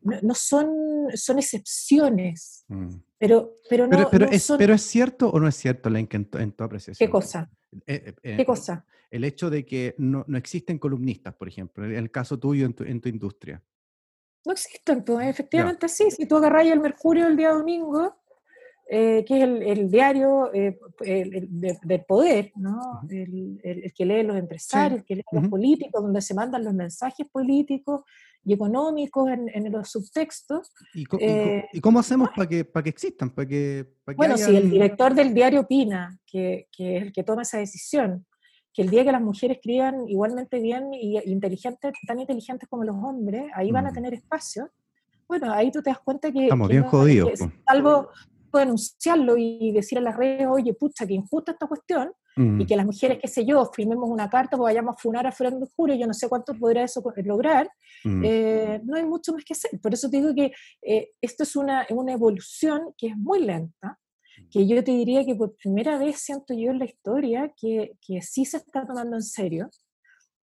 no, son, son excepciones. Mm. Pero, pero, no, pero, no es, son... pero es cierto o no es cierto, Lenk, en, en tu apreciación. ¿Qué cosa? Eh, eh, ¿Qué cosa? El hecho de que no, no, existen columnistas, por ejemplo, en el caso tuyo en tu, en tu industria. No existen, pues, efectivamente sí. Si tú agarras el Mercurio el día domingo, eh, que es el, el diario eh, el, el, de, del poder, ¿no? -huh. el, que lee los empresarios, sí. que lee uh -huh. los políticos, donde se mandan los mensajes políticos y económicos en, en los subtextos. ¿Y, co eh, ¿y cómo hacemos para que, para que existan? Para que, para que bueno, hayan... si el director del diario opina que, que, es el que toma esa decisión, que el día que las mujeres escriban igualmente bien y inteligentes, tan inteligentes como los hombres, ahí van a tener espacio. Bueno, ahí tú te das cuenta que... Estamos que bien no, jodidos. Que, salvo denunciarlo y decir a las redes, oye, pucha, que injusta esta cuestión, mm. y que las mujeres, qué sé yo, firmemos una carta, pues vayamos a funar a Fernando Juro, yo no sé cuánto podrá eso lograr, mm. eh, no hay mucho más que hacer. Por eso te digo que eh, esto es una, una evolución que es muy lenta, que yo te diría que por primera vez siento yo en la historia que, que sí se está tomando en serio,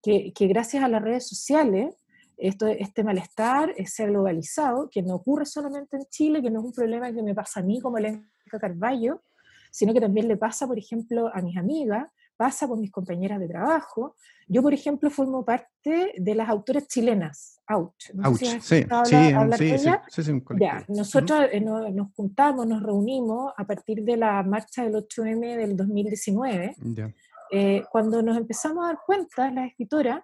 que, que gracias a las redes sociales, esto, este malestar se ha globalizado, que no ocurre solamente en Chile, que no es un problema que me pasa a mí como Lenca Carballo, sino que también le pasa, por ejemplo, a mis amigas, pasa con mis compañeras de trabajo. Yo, por ejemplo, formo parte de las autoras chilenas, Ouch. No Ouch, si sí, habla, sí, hablar sí, sí, sí, sí, ya, nosotros uh -huh. nos, nos, juntamos, nos reunimos a partir de la marcha del 8M del 2019, yeah. eh, cuando nos empezamos a dar cuenta, las escritoras,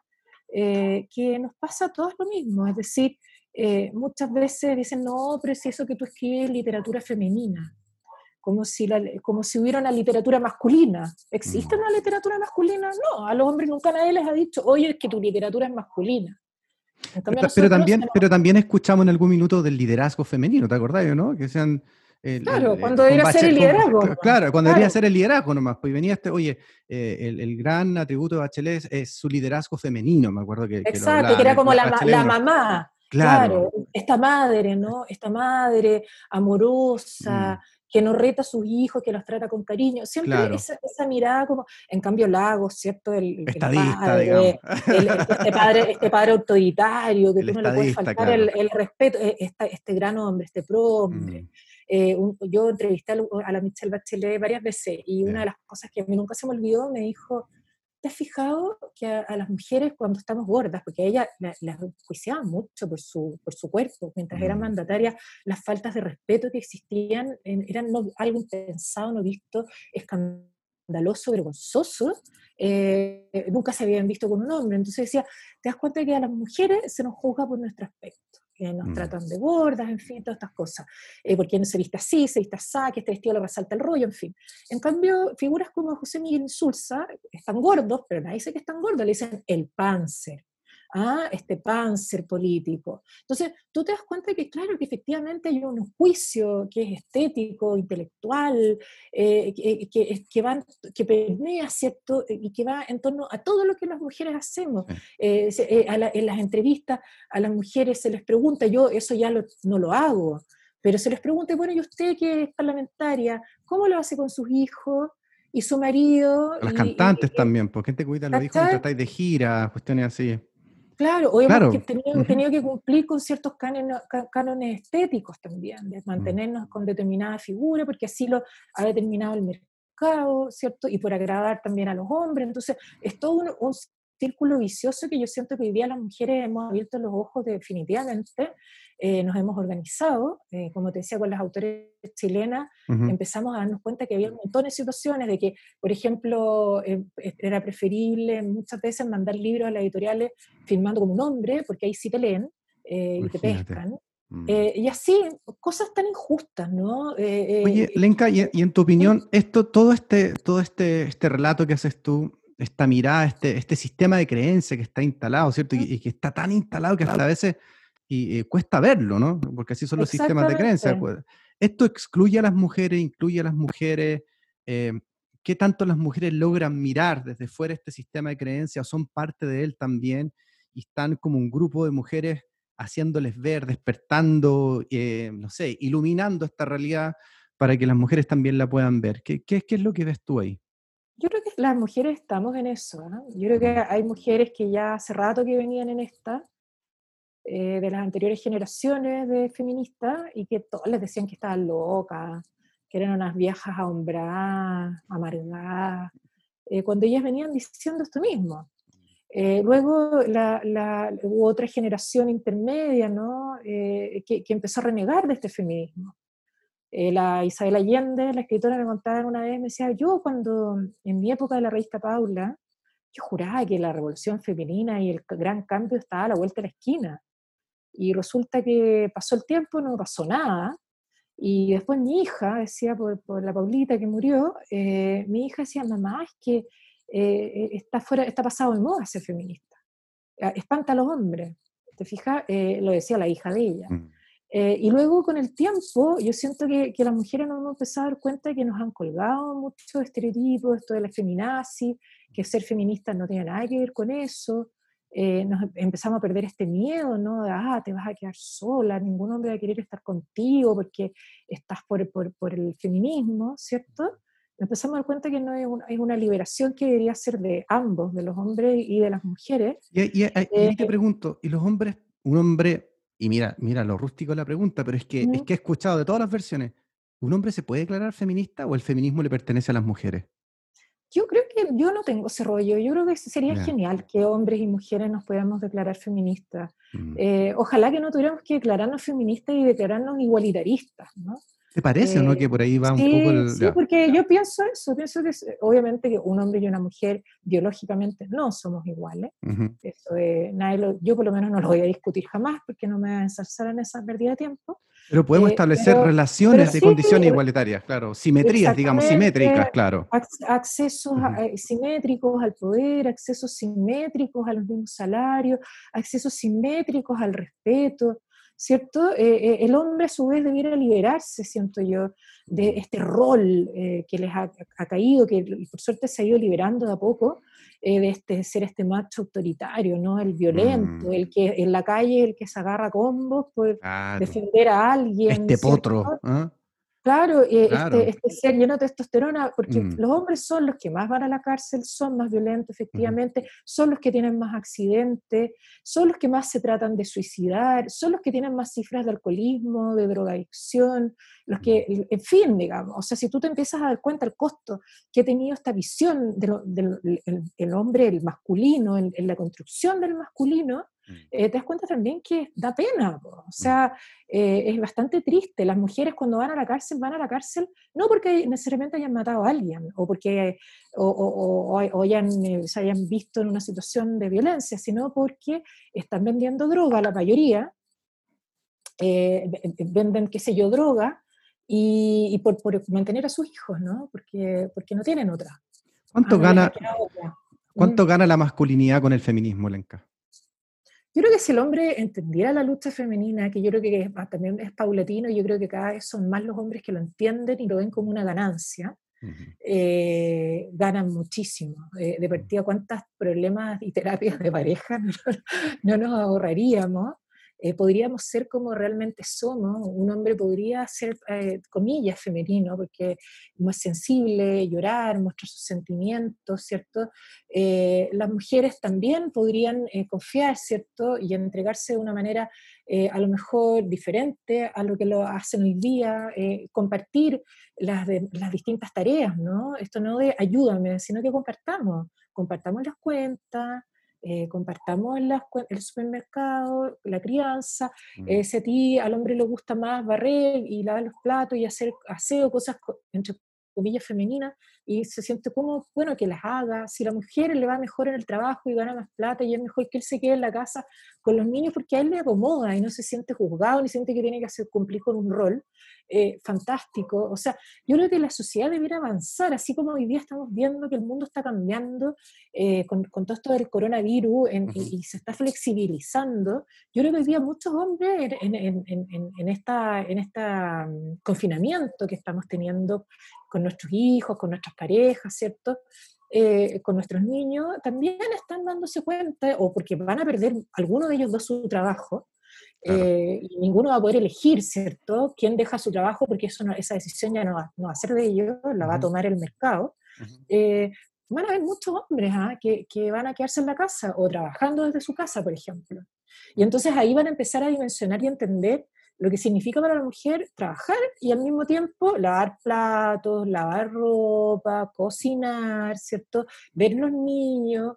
eh, que nos pasa a todos lo mismo, es decir, eh, muchas veces dicen, no, pero es eso que tú escribes literatura femenina, como si, la, como si hubiera una literatura masculina. ¿Existe una literatura masculina? No, a los hombres nunca nadie les ha dicho, oye, es que tu literatura es masculina. Pero, pero, también, tenemos... pero también escuchamos en algún minuto del liderazgo femenino, ¿te acordás, no? Que sean... El, claro, el, cuando debería ser el liderazgo. Con, claro, cuando claro. debería ser el liderazgo nomás. Pues venía este, oye, eh, el, el, gran atributo de Bachelet es, es, su liderazgo femenino, me acuerdo que. Exacto, que, hablaba, que era como la, la, la mamá. Claro. claro. Esta madre, ¿no? Esta madre amorosa. Mm que no reta a sus hijos, que los trata con cariño, siempre claro. esa, esa, mirada como, en cambio Lagos, ¿cierto? El, estadista, padre. El, este, padre, este padre autoritario, que tú no le puedes faltar claro. el, respeto, este, este, gran hombre, este pro hombre. Mm. Eh, un, yo entrevisté a la Michelle Bachelet varias veces y una de las cosas que a mí nunca se me olvidó me dijo, ¿te has fijado que a, a, las mujeres cuando estamos gordas, porque ellas las la juiciaban mucho por su, por su cuerpo, mientras mm. eran mandatarias, las faltas de respeto que existían en, eran no, algo impensado, no visto, escandaloso, vergonzoso, eh, nunca se habían visto con un hombre. Entonces decía, te das cuenta que a las mujeres se nos juzga por nuestro aspecto que nos mm. tratan de gordas, en fin, todas estas cosas. Eh, porque no se viste así, se viste así, que este vestido le resalta el rollo, en fin. En cambio, figuras como José Miguel Insulza están gordos, pero nadie dice que están gordos, le dicen el panzer. Este panzer político. Entonces, tú te das cuenta que, claro, que efectivamente hay un juicio que es estético, intelectual, eh, que, que, que, van, que permea, ¿cierto? Y que va en torno a todo lo que las mujeres hacemos. Eh, eh, la, en las entrevistas a las mujeres se les pregunta, yo eso ya lo, no lo hago, pero se les pregunta, bueno, ¿y usted que es parlamentaria, cómo lo hace con sus hijos? y su marido. Las y, cantantes y, también, ¿por qué te cuidan los hijos mientras estáis de gira? Cuestiones así. Claro, claro. hemos tenido, uh -huh. tenido, que cumplir con ciertos cánones, cánones estéticos también, de mantenernos uh -huh. con determinada figura, porque así lo ha determinado el mercado, ¿cierto? Y por agradar también a los hombres. Entonces, es todo un, un círculo vicioso que yo siento que hoy día las mujeres hemos abierto los ojos definitivamente, eh, nos hemos organizado, eh, como te decía, con las autores chilenas, empezamos a darnos cuenta que había un montón de situaciones de que, por ejemplo, era preferible muchas veces mandar libros a las editoriales firmando como un hombre, porque ahí sí te leen y te pescan. Mm. Eh, y así, cosas tan injustas, ¿no? Eh, eh, Oye, Lenka, y, en tu opinión, esto, todo este, todo este, este relato que haces tú, esta mirada, este, este sistema de creencia que está instalado, ¿cierto? Y, que está tan instalado que hasta a veces y, cuesta verlo, ¿no? Porque así son los sistemas de creencia. Pues. Esto excluye a las mujeres, incluye a las mujeres. ¿Qué tanto las mujeres logran mirar desde fuera este sistema de creencia o son parte de él también y están como un grupo de mujeres haciéndoles ver, despertando, eh, no sé, iluminando esta realidad para que las mujeres también la puedan ver. ¿Qué, qué, qué es lo que ves tú ahí? Yo creo que las mujeres estamos en eso. ¿no? Yo creo que hay mujeres que ya hace rato que venían en esta, eh, de las anteriores generaciones de feministas, y que todas les decían que estaban locas, que eran unas viejas ahombradas, amargadas, eh, cuando ellas venían diciendo esto mismo. Eh, luego la, hubo otra generación intermedia ¿no? Eh, que, empezó a renegar de este feminismo. Eh, la Isabel Allende, la escritora, me contaba una vez, me decía, yo cuando en mi época de la revista Paula, yo juraba que la revolución femenina y el gran cambio estaba a la vuelta de la esquina. Y resulta que pasó el tiempo, no pasó nada. Y después mi hija, decía por, por la Paulita que murió, mi hija decía, mamá, es que eh, está, fuera, está pasado de moda ser feminista. Ah, espanta a los hombres, ¿te fijas? Eh, lo decía la hija de ella. Mm. Eh, y luego con el tiempo, yo siento que, que, las mujeres nos hemos empezado a dar cuenta de que nos han colgado muchos estereotipos, esto de la feminazi, que ser feminista no tiene nada que ver con eso. Nos empezamos a perder este miedo, ¿no? De, ah, te vas a quedar sola, ningún hombre va a querer estar contigo porque estás por, por, por el feminismo, ¿cierto? empezamos a dar cuenta que no es, una liberación que debería ser de ambos, de los hombres y de las mujeres. Y, te eh, pregunto, ¿y los hombres, un hombre, y mira, mira lo rústico de la pregunta, pero es que, es que he escuchado de todas las versiones, ¿un hombre se puede declarar feminista o el feminismo le pertenece a las mujeres? Yo creo que yo no tengo ese rollo. Yo creo que sería genial que hombres y mujeres nos podamos declarar feministas. Mm. Eh, ojalá que no tuviéramos que declararnos feministas y declararnos igualitaristas, ¿no? ¿Te parece o no que por ahí va un poco el... Sí, porque yo pienso eso, pienso que obviamente que un hombre y una mujer biológicamente no somos iguales. eso nadie yo por lo menos no lo voy a discutir jamás porque no me voy a ensalzar en esa pérdida de tiempo. Pero podemos eh, establecer relaciones de condiciones igualitarias, claro, simetrías, digamos, simétricas, claro. Accesos eh, simétricos al poder, accesos simétricos a los mismos salarios, accesos simétricos al respeto, ¿cierto? Eh, eh, el hombre a su vez debiera liberarse, siento yo, de este rol eh, que les ha, caído, que por suerte se ha ido liberando de a poco, de este, ser este macho autoritario, ¿no? El violento, mm. el que en la calle, el que se agarra combos por defender a alguien. Este potro. Claro, eh, Este, este, ser lleno de testosterona, porque mm. los hombres son los que más van a la cárcel, son más violentos, efectivamente, son los que tienen más accidentes, son los que más se tratan de suicidar, son los que tienen más cifras de alcoholismo, de drogadicción, los que, mm. en fin, digamos, o sea, si tú te empiezas a dar cuenta del costo que ha tenido esta visión del hombre, el masculino, en, la construcción del masculino. Eh, te das cuenta también que da pena, o mm. sea, eh, es bastante triste. Las mujeres cuando van a la cárcel van a la cárcel no porque necesariamente hayan matado a alguien o porque o, hayan, eh, se hayan visto en una situación de violencia, sino porque están vendiendo droga, la mayoría, venden, qué sé yo, droga y, por, mantener a sus hijos, ¿no? Porque, porque no tienen otra. ¿Cuánto, ah, gana, ¿cuánto mm. gana la masculinidad con el feminismo, Lenka? Yo creo que si el hombre entendiera la lucha femenina, que yo creo que también es paulatino, yo creo que cada vez son más los hombres que lo entienden y lo ven como una ganancia, eh, ganan muchísimo. Eh, de partida, ¿cuántos problemas y terapias de pareja no nos ahorraríamos? Eh, podríamos ser como realmente somos. Un hombre podría ser, eh, comillas, femenino, porque más sensible, llorar, mostrar sus sentimientos, ¿cierto? Eh, las mujeres también podrían confiar, ¿cierto? Y entregarse de una manera a lo mejor diferente a lo que lo hacen hoy día, compartir las, las distintas tareas, ¿no? Esto no de ayúdame, sino que compartamos, compartamos las cuentas, eh, compartamos el supermercado, la crianza, mm. eh, si a ti al hombre le gusta más barrer y lavar los platos y hacer aseo, cosas entre comillas femeninas, y se siente como, bueno, que las haga, si la mujer le va mejor en el trabajo y gana más plata y es mejor que él se quede en la casa con los niños porque a él le acomoda y no se siente juzgado ni siente que tiene que hacer cumplir con un rol, eh, fantástico. O sea, yo creo que la sociedad debiera avanzar, así como hoy día estamos viendo que el mundo está cambiando eh, con, con, todo esto del coronavirus y, se está flexibilizando. Yo creo que hoy día muchos hombres en, en, en esta, en este confinamiento que estamos teniendo con nuestros hijos, con nuestras parejas, ¿cierto? Eh, con nuestros niños, también están dándose cuenta, o porque van a perder alguno de ellos dos su trabajo, eh, y ninguno va a poder elegir, ¿cierto?, quién deja su trabajo, porque eso esa decisión ya no va, no va, a ser de ellos, la va a tomar el mercado. Eh, van a haber muchos hombres ¿ah? que, que, van a quedarse en la casa o trabajando desde su casa, por ejemplo. Y entonces ahí van a empezar a dimensionar y entender lo que significa para la mujer trabajar y al mismo tiempo lavar platos, lavar ropa, cocinar, ¿cierto? Ver los niños,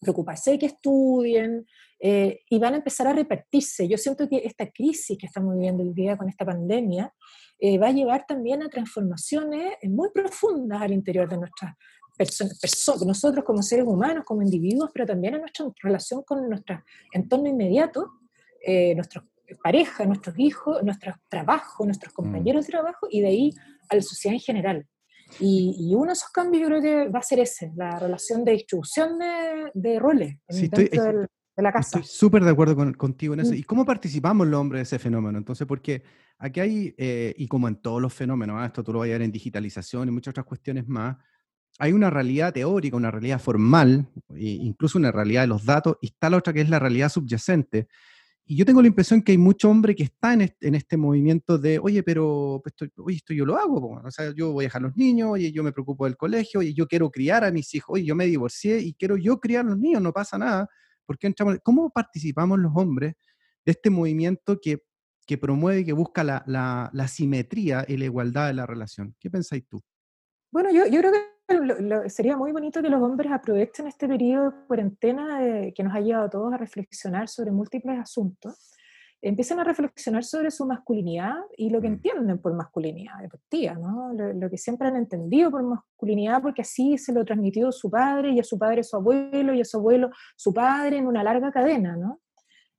preocuparse de que estudien, eh, y van a empezar a repartirse. Yo siento que esta crisis que estamos viviendo el día con esta pandemia eh, va a llevar también a transformaciones muy profundas al interior de nuestras personas, nosotros como seres humanos, como individuos, pero también en nuestra relación con nuestro entorno inmediato, eh, nuestros pareja, nuestros hijos, nuestro trabajo, nuestros mm. compañeros de trabajo y de ahí a la sociedad en general. Y, uno de esos cambios yo creo que va a ser ese, la relación de distribución de, de roles dentro de la casa. Estoy súper de acuerdo contigo en eso. Mm. ¿Y cómo participamos los hombres de ese fenómeno? Entonces, porque aquí hay, eh, y como en todos los fenómenos, ¿ah? esto tú lo vas a ver en digitalización y muchas otras cuestiones más, hay una realidad teórica, una realidad formal, e incluso una realidad de los datos, y está la otra que es la realidad subyacente, y yo tengo la impresión que hay mucho hombre que está en este, movimiento de, oye, pero pues, esto, oye, esto yo lo hago, o sea, yo voy a dejar a los niños, oye, yo me preocupo del colegio, oye, yo quiero criar a mis hijos, oye, yo me divorcié y quiero yo criar a los niños, no pasa nada. entramos, ¿Cómo participamos los hombres de este movimiento que, que promueve y que busca la, la, la simetría y la igualdad de la relación? ¿Qué pensáis tú? Bueno, yo, yo creo que sería muy bonito que los hombres aprovechen este periodo de cuarentena que nos ha llevado a todos a reflexionar sobre múltiples asuntos, empiecen a reflexionar sobre su masculinidad y lo que mm. entienden por masculinidad ¿no? Lo, que siempre han entendido por masculinidad, porque así se lo transmitió su padre, y a su padre su abuelo, y a su abuelo su padre, en una larga cadena, ¿no?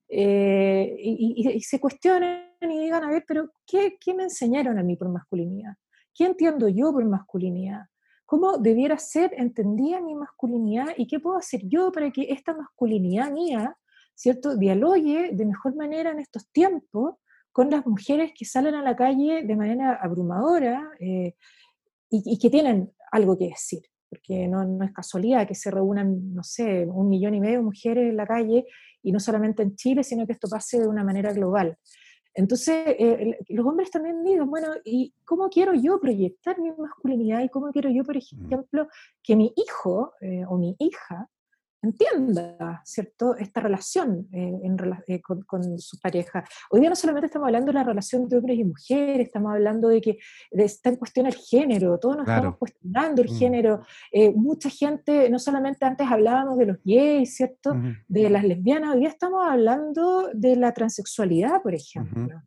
Eh, y, se cuestionen y digan, a ver, pero ¿qué, ¿qué me enseñaron a mí por masculinidad? ¿Qué entiendo yo por masculinidad? Cómo debiera ser entendida mi masculinidad y qué puedo hacer yo para que esta masculinidad mía, ¿cierto?, dialogue de mejor manera en estos tiempos con las mujeres que salen a la calle de manera abrumadora eh, y, que tienen algo que decir. Porque no, no, es casualidad que se reúnan, no sé, un millón y medio de mujeres en la calle, y no solamente en Chile, sino que esto pase de una manera global. Entonces, eh, los hombres también digan, bueno, ¿y cómo quiero yo proyectar mi masculinidad? ¿Y cómo quiero yo, por mm. ejemplo, que mi hijo eh, o mi hija entienda, ¿cierto?, esta relación eh, eh, con, su pareja. Hoy día no solamente estamos hablando de la relación de hombres y mujeres, estamos hablando de que está en cuestión el género, todos nos estamos cuestionando el mm. género. Eh, mucha gente, no solamente antes hablábamos de los gays, ¿cierto?, de las lesbianas, hoy día estamos hablando de la transexualidad, por ejemplo.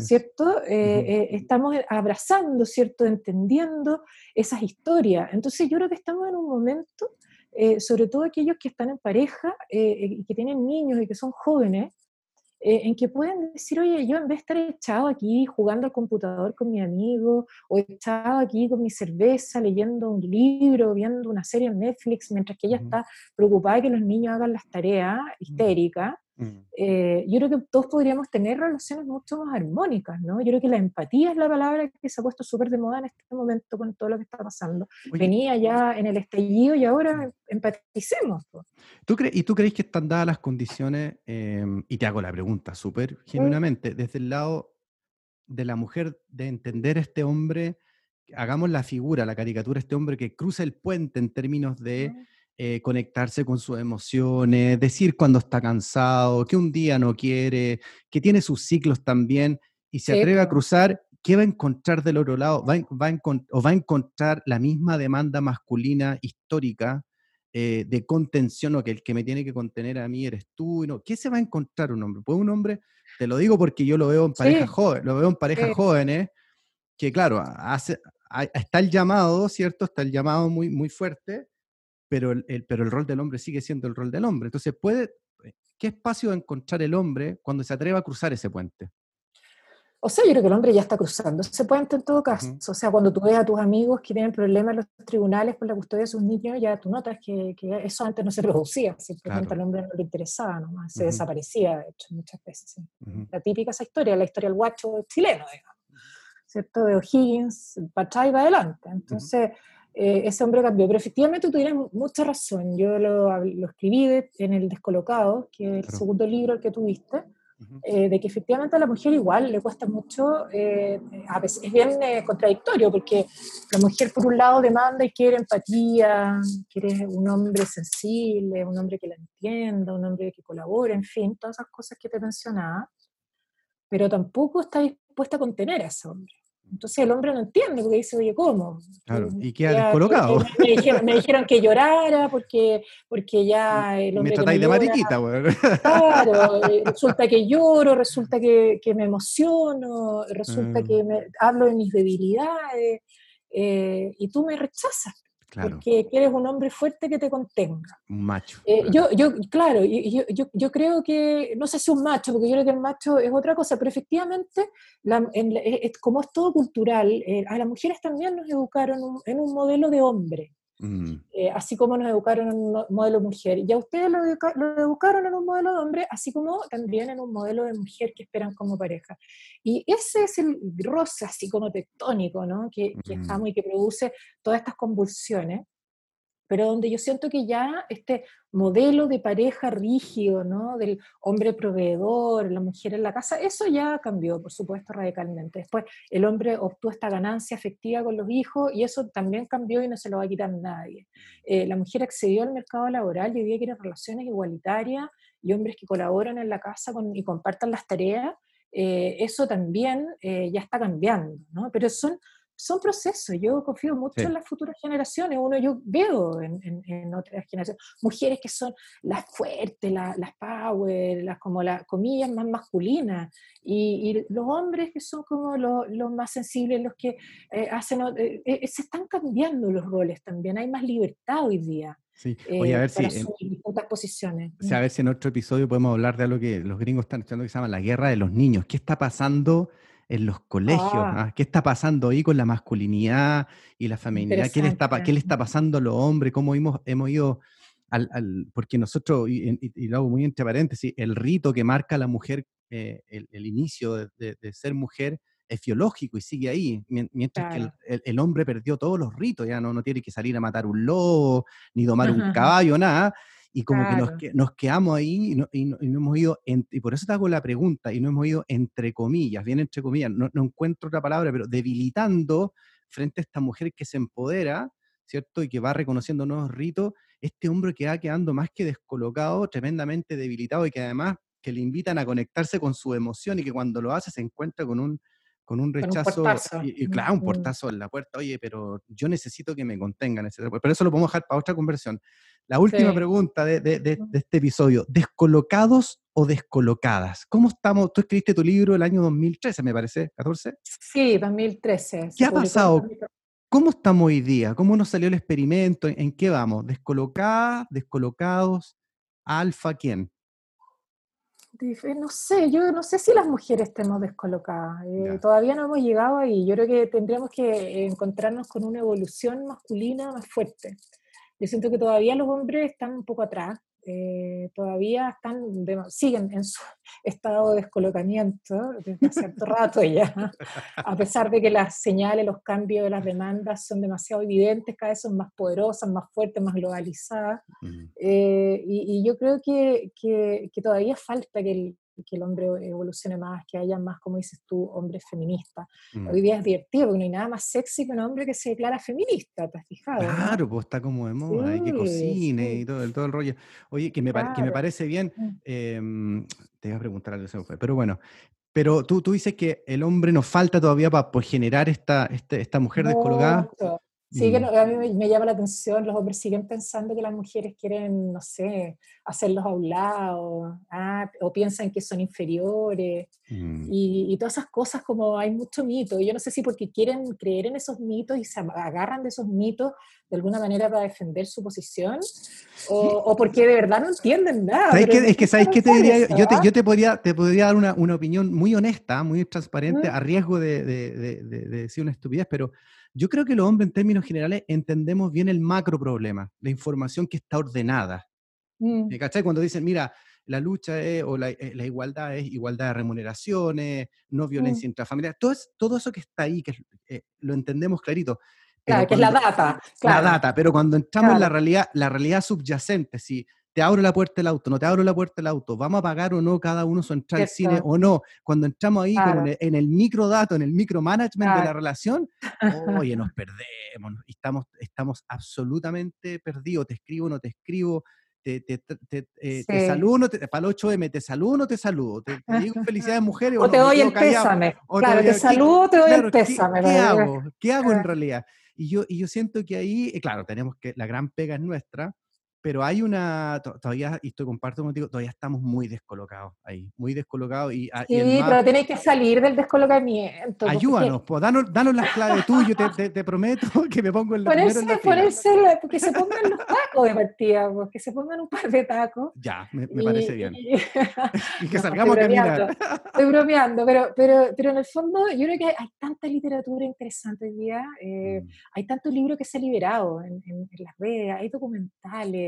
¿cierto? estamos abrazando, ¿cierto? Entendiendo esas historias. Entonces yo creo que estamos en un momento eh, sobre todo aquellos que están en pareja eh, y que tienen niños y que son jóvenes, eh, en que pueden decir, oye, yo en vez de estar echado aquí jugando al computador con mi amigo, o echado aquí con mi cerveza, leyendo un libro, viendo una serie en Netflix, mientras que ella está preocupada de que los niños hagan las tareas histéricas, Mm. Eh, yo creo que todos podríamos tener relaciones mucho más armónicas, ¿no? Yo creo que la empatía es la palabra que se ha puesto súper de moda en este momento con todo lo que está pasando. Venía ya en el estallido y ahora empaticemos. ¿Tú ¿Y tú crees que están dadas las condiciones? Em, y te hago la pregunta súper mm. genuinamente, desde el lado de la mujer, de entender a este hombre, hagamos la figura, la caricatura, este hombre que cruza el puente en términos de... Mm. Eh, conectarse con sus emociones, decir cuando está cansado, que un día no quiere, que tiene sus ciclos también y se atreve a cruzar, ¿qué va a encontrar del otro lado? ¿Va, va a o va a encontrar la misma demanda masculina histórica eh, de contención o que el que me tiene que contener a mí eres tú. No. ¿Qué se va a encontrar un hombre? Pues un hombre, te lo digo porque yo lo veo en parejas jóvenes, lo veo en parejas jóvenes, que claro, hace, está el llamado, ¿cierto? Está el llamado muy, muy fuerte, pero el, pero el rol del hombre sigue siendo el rol del hombre. Entonces, puede, ¿qué espacio va a encontrar el hombre cuando se atreva a cruzar ese puente? O sea, yo creo que el hombre ya está cruzando ese puente en todo caso. O sea, cuando tú ves a tus amigos que tienen problemas en los tribunales por la custodia de sus niños, ya tú notas que, eso antes no se producía, simplemente al hombre no le interesaba nomás, se desaparecía, de hecho, muchas veces. La típica esa historia, la historia del guacho chileno, digamos, ¿cierto? De O'Higgins, para y va adelante. Entonces, eh, ese hombre cambió. Pero efectivamente tú tienes mucha razón. Yo lo, lo escribí en El Descolocado, que es el segundo libro que tuviste eh, de que efectivamente a la mujer igual le cuesta mucho, eh, a veces es bien eh, contradictorio, porque la mujer por un lado demanda y quiere empatía, quiere un hombre sensible, un hombre que la entienda, un hombre que colabore, en fin, todas esas cosas que te mencionaba, pero tampoco está dispuesta a contener a ese hombre. Entonces el hombre no entiende porque dice, oye, ¿cómo? Claro, y queda descolocado. Me, dijeron, que llorara porque, porque ya el hombre. Me tratáis de mariquita, güey. Claro, eh, resulta que lloro, resulta que, que me emociono, resulta que mm. me, hablo de mis debilidades eh, y tú me rechazas. Porque eres un hombre fuerte que te contenga. Un macho. Eh, yo, yo, claro, yo, yo, yo, creo que, no sé si un macho, porque yo creo que el macho es otra cosa, pero efectivamente, como es todo cultural, eh, a las mujeres también nos educaron en un modelo de hombre. Mm. Eh, así como nos educaron en un modelo de mujer. Y a ustedes lo, educaron en un modelo de hombre, así como también en un modelo de mujer que esperan como pareja. Y ese es el roce así como tectónico, ¿no? Que, que mm. estamos y que produce todas estas convulsiones pero donde yo siento que ya este modelo de pareja rígido, ¿no? Del hombre proveedor, la mujer en la casa, eso ya cambió, por supuesto, radicalmente. Después el hombre obtuvo esta ganancia afectiva con los hijos y eso también cambió y no se lo va a quitar nadie. Eh, la mujer accedió al mercado laboral y hoy día quiere relaciones igualitarias y hombres que colaboran en la casa y compartan las tareas. Eh, eso también eh, ya está cambiando, ¿no? Pero son son procesos. Yo confío mucho en las futuras generaciones. Uno, yo veo en, en, otras generaciones mujeres que son las fuertes, las power, las como las comillas más masculinas, y, los hombres que son como los, más sensibles, los que eh, hacen. Eh, eh, se están cambiando los roles también. Hay más libertad hoy día. Sí, oye, a ver si. En, posiciones. a ver si en otro episodio podemos hablar de algo que los gringos están echando que se llama la guerra de los niños. ¿Qué está pasando? En los colegios. Ah. ¿ah? ¿Qué está pasando ahí con la masculinidad y la feminidad? ¿Qué le, está, ¿Qué le está pasando a los hombres? ¿Cómo hemos, hemos ido al, porque nosotros, y, lo hago muy entre paréntesis, el rito que marca a la mujer, eh, el, inicio de, ser mujer, es biológico y sigue ahí, mientras que el, hombre perdió todos los ritos, ya no, no tiene que salir a matar un lobo, ni domar un caballo, nada, y como que, nos, quedamos ahí y no, hemos ido, y por eso te hago la pregunta, y no hemos ido entre comillas, bien entre comillas, no, encuentro otra palabra, pero debilitando frente a esta mujer que se empodera, ¿cierto? Y que va reconociendo nuevos ritos, este hombre que va quedando más que descolocado, tremendamente debilitado y que además que le invitan a conectarse con su emoción y que cuando lo hace se encuentra con un, con un rechazo, y, claro, un portazo en la puerta, oye, pero yo necesito que me contengan, etc. Pero eso lo podemos dejar para otra conversión. La última pregunta de, de, de, este episodio, ¿descolocados o descolocadas? ¿Cómo estamos? Tú escribiste tu libro el año 2013, me parece, 14. Sí, 2013. ¿Qué ha pasado? ¿Cómo estamos hoy día? ¿Cómo nos salió el experimento? ¿En qué vamos? ¿Descolocadas? ¿Descolocados? ¿Alfa? ¿Quién? No sé, yo no sé si las mujeres estemos descolocadas. Eh, todavía no hemos llegado ahí. Yo creo que tendríamos que encontrarnos con una evolución masculina más fuerte. Yo siento que todavía los hombres están un poco atrás. Eh, todavía están siguen en su estado de descolocamiento desde cierto rato ya, a pesar de que las señales, los cambios de las demandas son demasiado evidentes, cada vez son más poderosas, más fuertes, más globalizadas. Eh, y, yo creo que, que, que, todavía falta que el, que el hombre evolucione más, que haya más, como dices tú, hombres feministas. Mm. Hoy día es divertido porque no hay nada más sexy que un hombre que se declara feminista, ¿te has fijado? Claro, pues está como de moda, hay que cocine y todo, todo, el rollo. Oye, que me, que me parece bien, em, te voy a preguntar algo, se fue, pero bueno, pero tú, tú dices que el hombre nos falta todavía para generar esta, este, esta mujer descolgada. Sí, que mm. a mí me, llama la atención, los hombres siguen pensando que las mujeres quieren, no sé, hacerlos a un lado, ah, o piensan que son inferiores, mm. y, todas esas cosas como hay mucho mito. Yo no sé si porque quieren creer en esos mitos y se agarran de esos mitos de alguna manera para defender su posición, o, porque de verdad no entienden nada. es que, ¿sabes qué te diría? Yo te, yo te podría, te podría dar una, una opinión muy honesta, muy transparente, a riesgo de, de, de, de decir una estupidez, pero yo creo que los hombres en términos generales entendemos bien el macro problema, la información que está ordenada. Mm. ¿Cachai? Cuando dicen, mira, la lucha es, o la, eh, igualdad es igualdad de remuneraciones, no mm. violencia intrafamiliar, todo, todo eso que está ahí, que eh, lo entendemos clarito. Claro, que es la data. La data, pero cuando entramos en la realidad, la realidad subyacente, si te abro la puerta del auto, no te abro la puerta del auto, vamos a pagar o no cada uno su entrada al cine o no. Cuando entramos ahí en, el, microdato, en el micromanagement de la relación, oye, nos perdemos, estamos, estamos absolutamente perdidos, te escribo, no te escribo, te, te, te, eh, saludo, para el 8M, te saludo, no te saludo, te, digo felicidades mujeres. O, te doy el pésame. claro, te, saludo, te doy el pésame. ¿Qué, hago? ¿Qué hago en realidad? Y yo, y yo siento que ahí, eh, claro, tenemos que, la gran pega es nuestra, pero hay una, todavía, y estoy comparto contigo, todavía estamos muy descolocados ahí, muy descolocados. Y, ah, sí, pero tenéis que salir del descolocamiento. Pues, ayúdanos, pues, danos, danos las claves tú, yo te, te, prometo que me pongo en la ponerse, en ponerse que se pongan los tacos de partida, pues, que se pongan un par de tacos. Ya, me, me parece bien. Y, que salgamos a caminar. Estoy bromeando, pero, pero, pero en el fondo yo creo que hay tanta literatura interesante hoy día, eh, mm. hay tantos libros que se han liberado en, en las redes, hay documentales,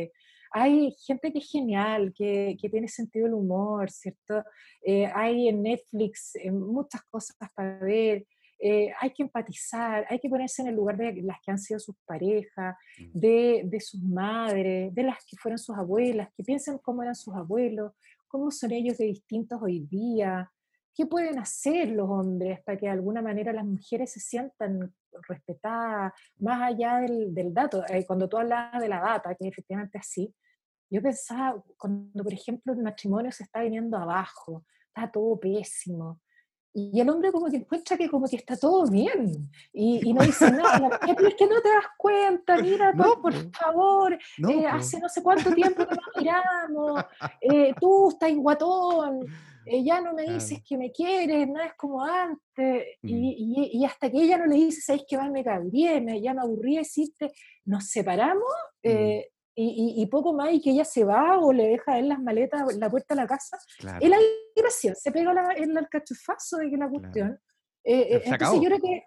hay gente que es genial, que, que tiene sentido del humor, ¿cierto? Eh, hay en Netflix eh, muchas cosas para ver. Eh, hay que empatizar, hay que ponerse en el lugar de las que han sido sus parejas, mm. de, de, sus madres, de las que fueron sus abuelas, que piensen cómo eran sus abuelos, cómo son ellos de distintos hoy día, qué pueden hacer los hombres para que de alguna manera las mujeres se sientan respetada, más allá del, del dato. Eh, cuando tú hablabas de la data, que efectivamente así, yo pensaba, cuando por ejemplo el matrimonio se está viniendo abajo, está todo pésimo, y el hombre como que encuentra que como que está todo bien y, y no dice nada, pero es que no te das cuenta, mira, no, por favor, eh, hace no sé cuánto tiempo que nos miramos, eh, tú estás guatón, ella no me dices que me quieres, no es como antes, mm. y, y, hasta que ella no le dice, sabes que más me cabré, me, ya me aburrí decirte, nos separamos, mm. eh, y, y, poco más, y que ella se va o le deja en las maletas la puerta de la casa, claro. él ahí gracias, se pega la, el alcachufazo de que la cuestión. Eh, eh, entonces yo creo que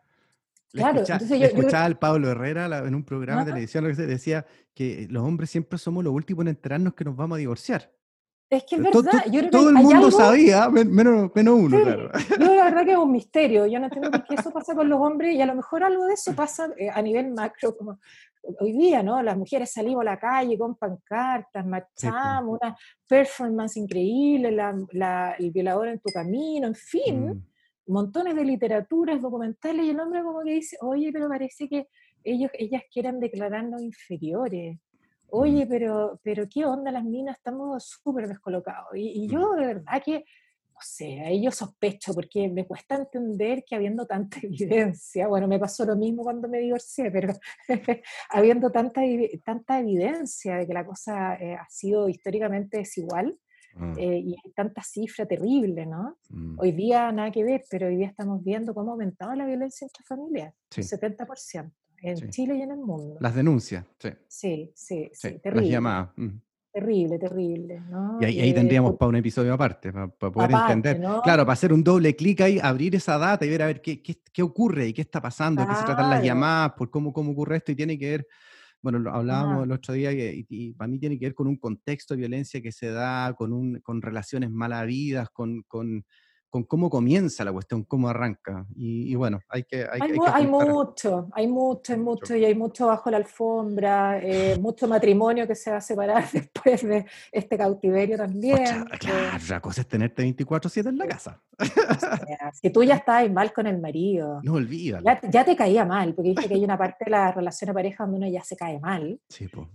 Claro, entonces yo, escuchaba al Pablo Herrera en un programa de televisión que decía que los hombres siempre somos los últimos en enterarnos que nos vamos a divorciar. Es que es verdad. Yo todo el mundo sabía, menos, menos uno, claro. Yo la verdad que es un misterio. Yo no entiendo por qué eso pasa con los hombres y a lo mejor algo de eso pasa eh, a nivel macro, como hoy día, ¿no? Las mujeres salimos a la calle con pancartas, marchamos, una performance increíble, la, el violador en tu camino, en fin, mm. montones de literaturas, documentales, y el hombre como que dice, oye, pero parece que ellos, ellas quieren declararnos inferiores oye, pero, pero ¿qué onda las minas? Estamos súper descolocados. Y, yo de verdad que, no sé, ahí yo sospecho, porque me cuesta entender que habiendo tanta evidencia, bueno, me pasó lo mismo cuando me divorcié, pero habiendo tanta, tanta evidencia de que la cosa eh, ha sido históricamente desigual, mm. eh, y hay tanta cifra terrible, ¿no? Mm. Hoy día nada que ver, pero hoy día estamos viendo cómo ha aumentado la violencia entre familias, sí. un 70% en Chile y en el mundo. Las denuncias, sí. Sí, sí, sí, terrible. Las llamadas. Mm. Terrible, terrible. ¿no? Y ahí, tendríamos para un episodio aparte, para, poder entender. Claro, para hacer un doble clic ahí, abrir esa data y ver a ver qué, qué, qué ocurre y qué está pasando, qué se tratan las llamadas, por cómo, cómo ocurre esto y tiene que ver bueno, lo hablábamos el otro día y, y, para mí tiene que ver con un contexto de violencia que se da, con, un, con relaciones mal habidas, con, con, con cómo comienza la cuestión, cómo arranca. Y, bueno, hay que... Hay, hay, mucho, hay mucho, hay mucho, y hay mucho bajo la alfombra, eh, mucho matrimonio que se va a separar después de este cautiverio también. claro, la cosa es tenerte 24-7 en la casa. si tú ya estás mal con el marido. No olvídalo. Ya, te caía mal, porque dice que hay una parte de la relación de pareja donde uno ya se cae mal. Sí, pues.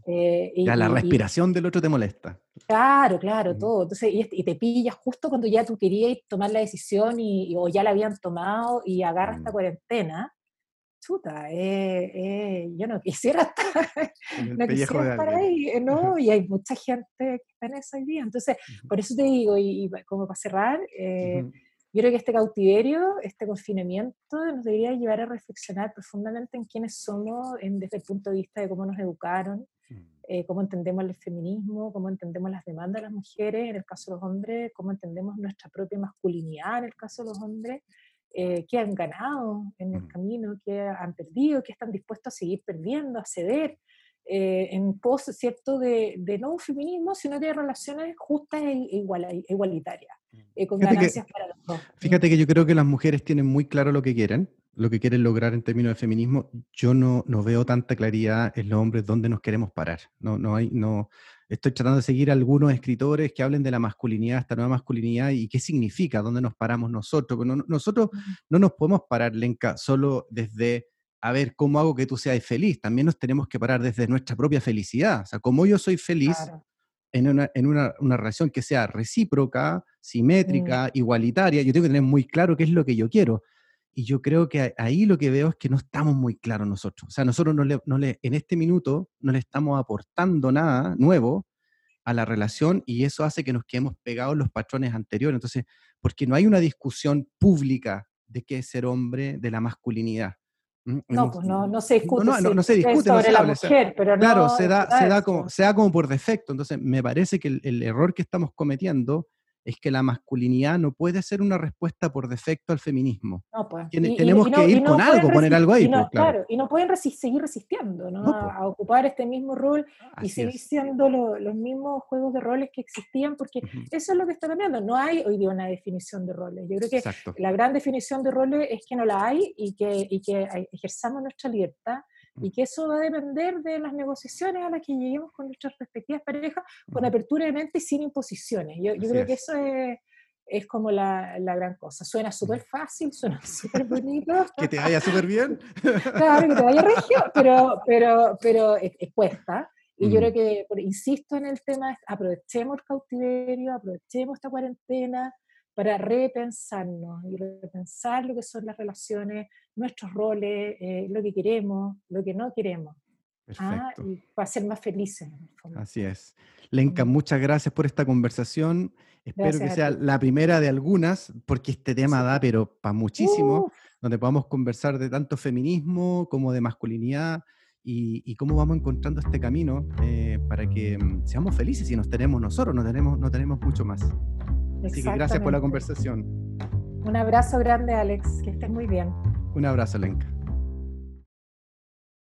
ya la respiración del otro te molesta. Claro, claro, todo. Entonces, y, te pillas justo cuando ya tú querías tomar la decisión y, o ya la habían tomado y agarra esta mm. cuarentena. chuta, eh, eh, yo no quisiera estar, no quisiera estar ahí, eh, ¿no? Y hay mucha gente que está en esa idea. Entonces, por eso te digo, y, como para cerrar, yo creo que este cautiverio, este confinamiento, nos debería llevar a reflexionar profundamente en quiénes somos en, desde el punto de vista de cómo nos educaron, mm. cómo entendemos el feminismo, cómo entendemos las demandas de las mujeres, en el caso de los hombres, cómo entendemos nuestra propia masculinidad, en el caso de los hombres, eh, que han ganado en el mm. camino, que han perdido, que están dispuestos a seguir perdiendo, a ceder, eh, en pos, ¿cierto?, de, de, no un feminismo, sino de relaciones justas e igual, igualitarias, mm. eh, con ganancias para los dos. Fíjate que yo creo que las mujeres tienen muy claro lo que quieren, lo que quieren lograr en términos de feminismo. Yo no, no veo tanta claridad en los hombres dónde nos queremos parar. No, no hay, no, estoy tratando de seguir algunos escritores que hablen de la masculinidad, esta nueva masculinidad y qué significa, dónde nos paramos nosotros. nosotros no nos podemos parar, Lenka, solo desde, a ver, ¿cómo hago que tú seas feliz? También nos tenemos que parar desde nuestra propia felicidad. O sea, como yo soy feliz en, una, en una, relación que sea recíproca, mm. simétrica, igualitaria, yo tengo que tener muy claro qué es lo que yo quiero. Y yo creo que ahí lo que veo es que no estamos muy claros nosotros. O sea, nosotros no le, no le, en este minuto no le estamos aportando nada nuevo a la relación y eso hace que nos quedemos pegados los patrones anteriores. Entonces, porque no hay una discusión pública de qué es ser hombre, de la masculinidad. No, pues no, no se discute. No, no, no, se discute sobre la mujer, pero Claro, se da, se da, como, se da como por defecto. Entonces, me parece que el, el error que estamos cometiendo es que la masculinidad no puede ser una respuesta por defecto al feminismo. No, pues. tenemos que ir con algo, poner algo ahí. Pues, claro. y no pueden seguir resistiendo ¿no? Pues. a, ocupar este mismo rol y seguir siendo los mismos juegos de roles que existían, porque eso es lo que está cambiando. No hay hoy día una definición de roles. Yo creo que la gran definición de roles es que no la hay y que, y que ejerzamos nuestra libertad y que eso va a depender de las negociaciones a las que lleguemos con nuestras respectivas parejas, con apertura de mente y sin imposiciones. Yo, yo creo que eso es, es como la, la, gran cosa. Suena súper fácil, suena súper bonito. que te vaya súper bien. claro, que te vaya regio, pero, pero, pero es, cuesta. Y yo creo que, insisto en el tema, aprovechemos el cautiverio, aprovechemos esta cuarentena, para repensarnos y repensar lo que son las relaciones, nuestros roles, eh, lo que queremos, lo que no queremos. Ah, y para ser más felices. Así es. Lenka, muchas gracias por esta conversación. Espero que sea la primera de algunas, porque este tema da, pero para muchísimo, donde podamos conversar de tanto feminismo como de masculinidad y, cómo vamos encontrando este camino eh, para que mm, seamos felices y nos tenemos nosotros, no tenemos, no tenemos mucho más. Así que gracias por la conversación. Un abrazo grande, Alex. Que estés muy bien. Un abrazo, Lenka.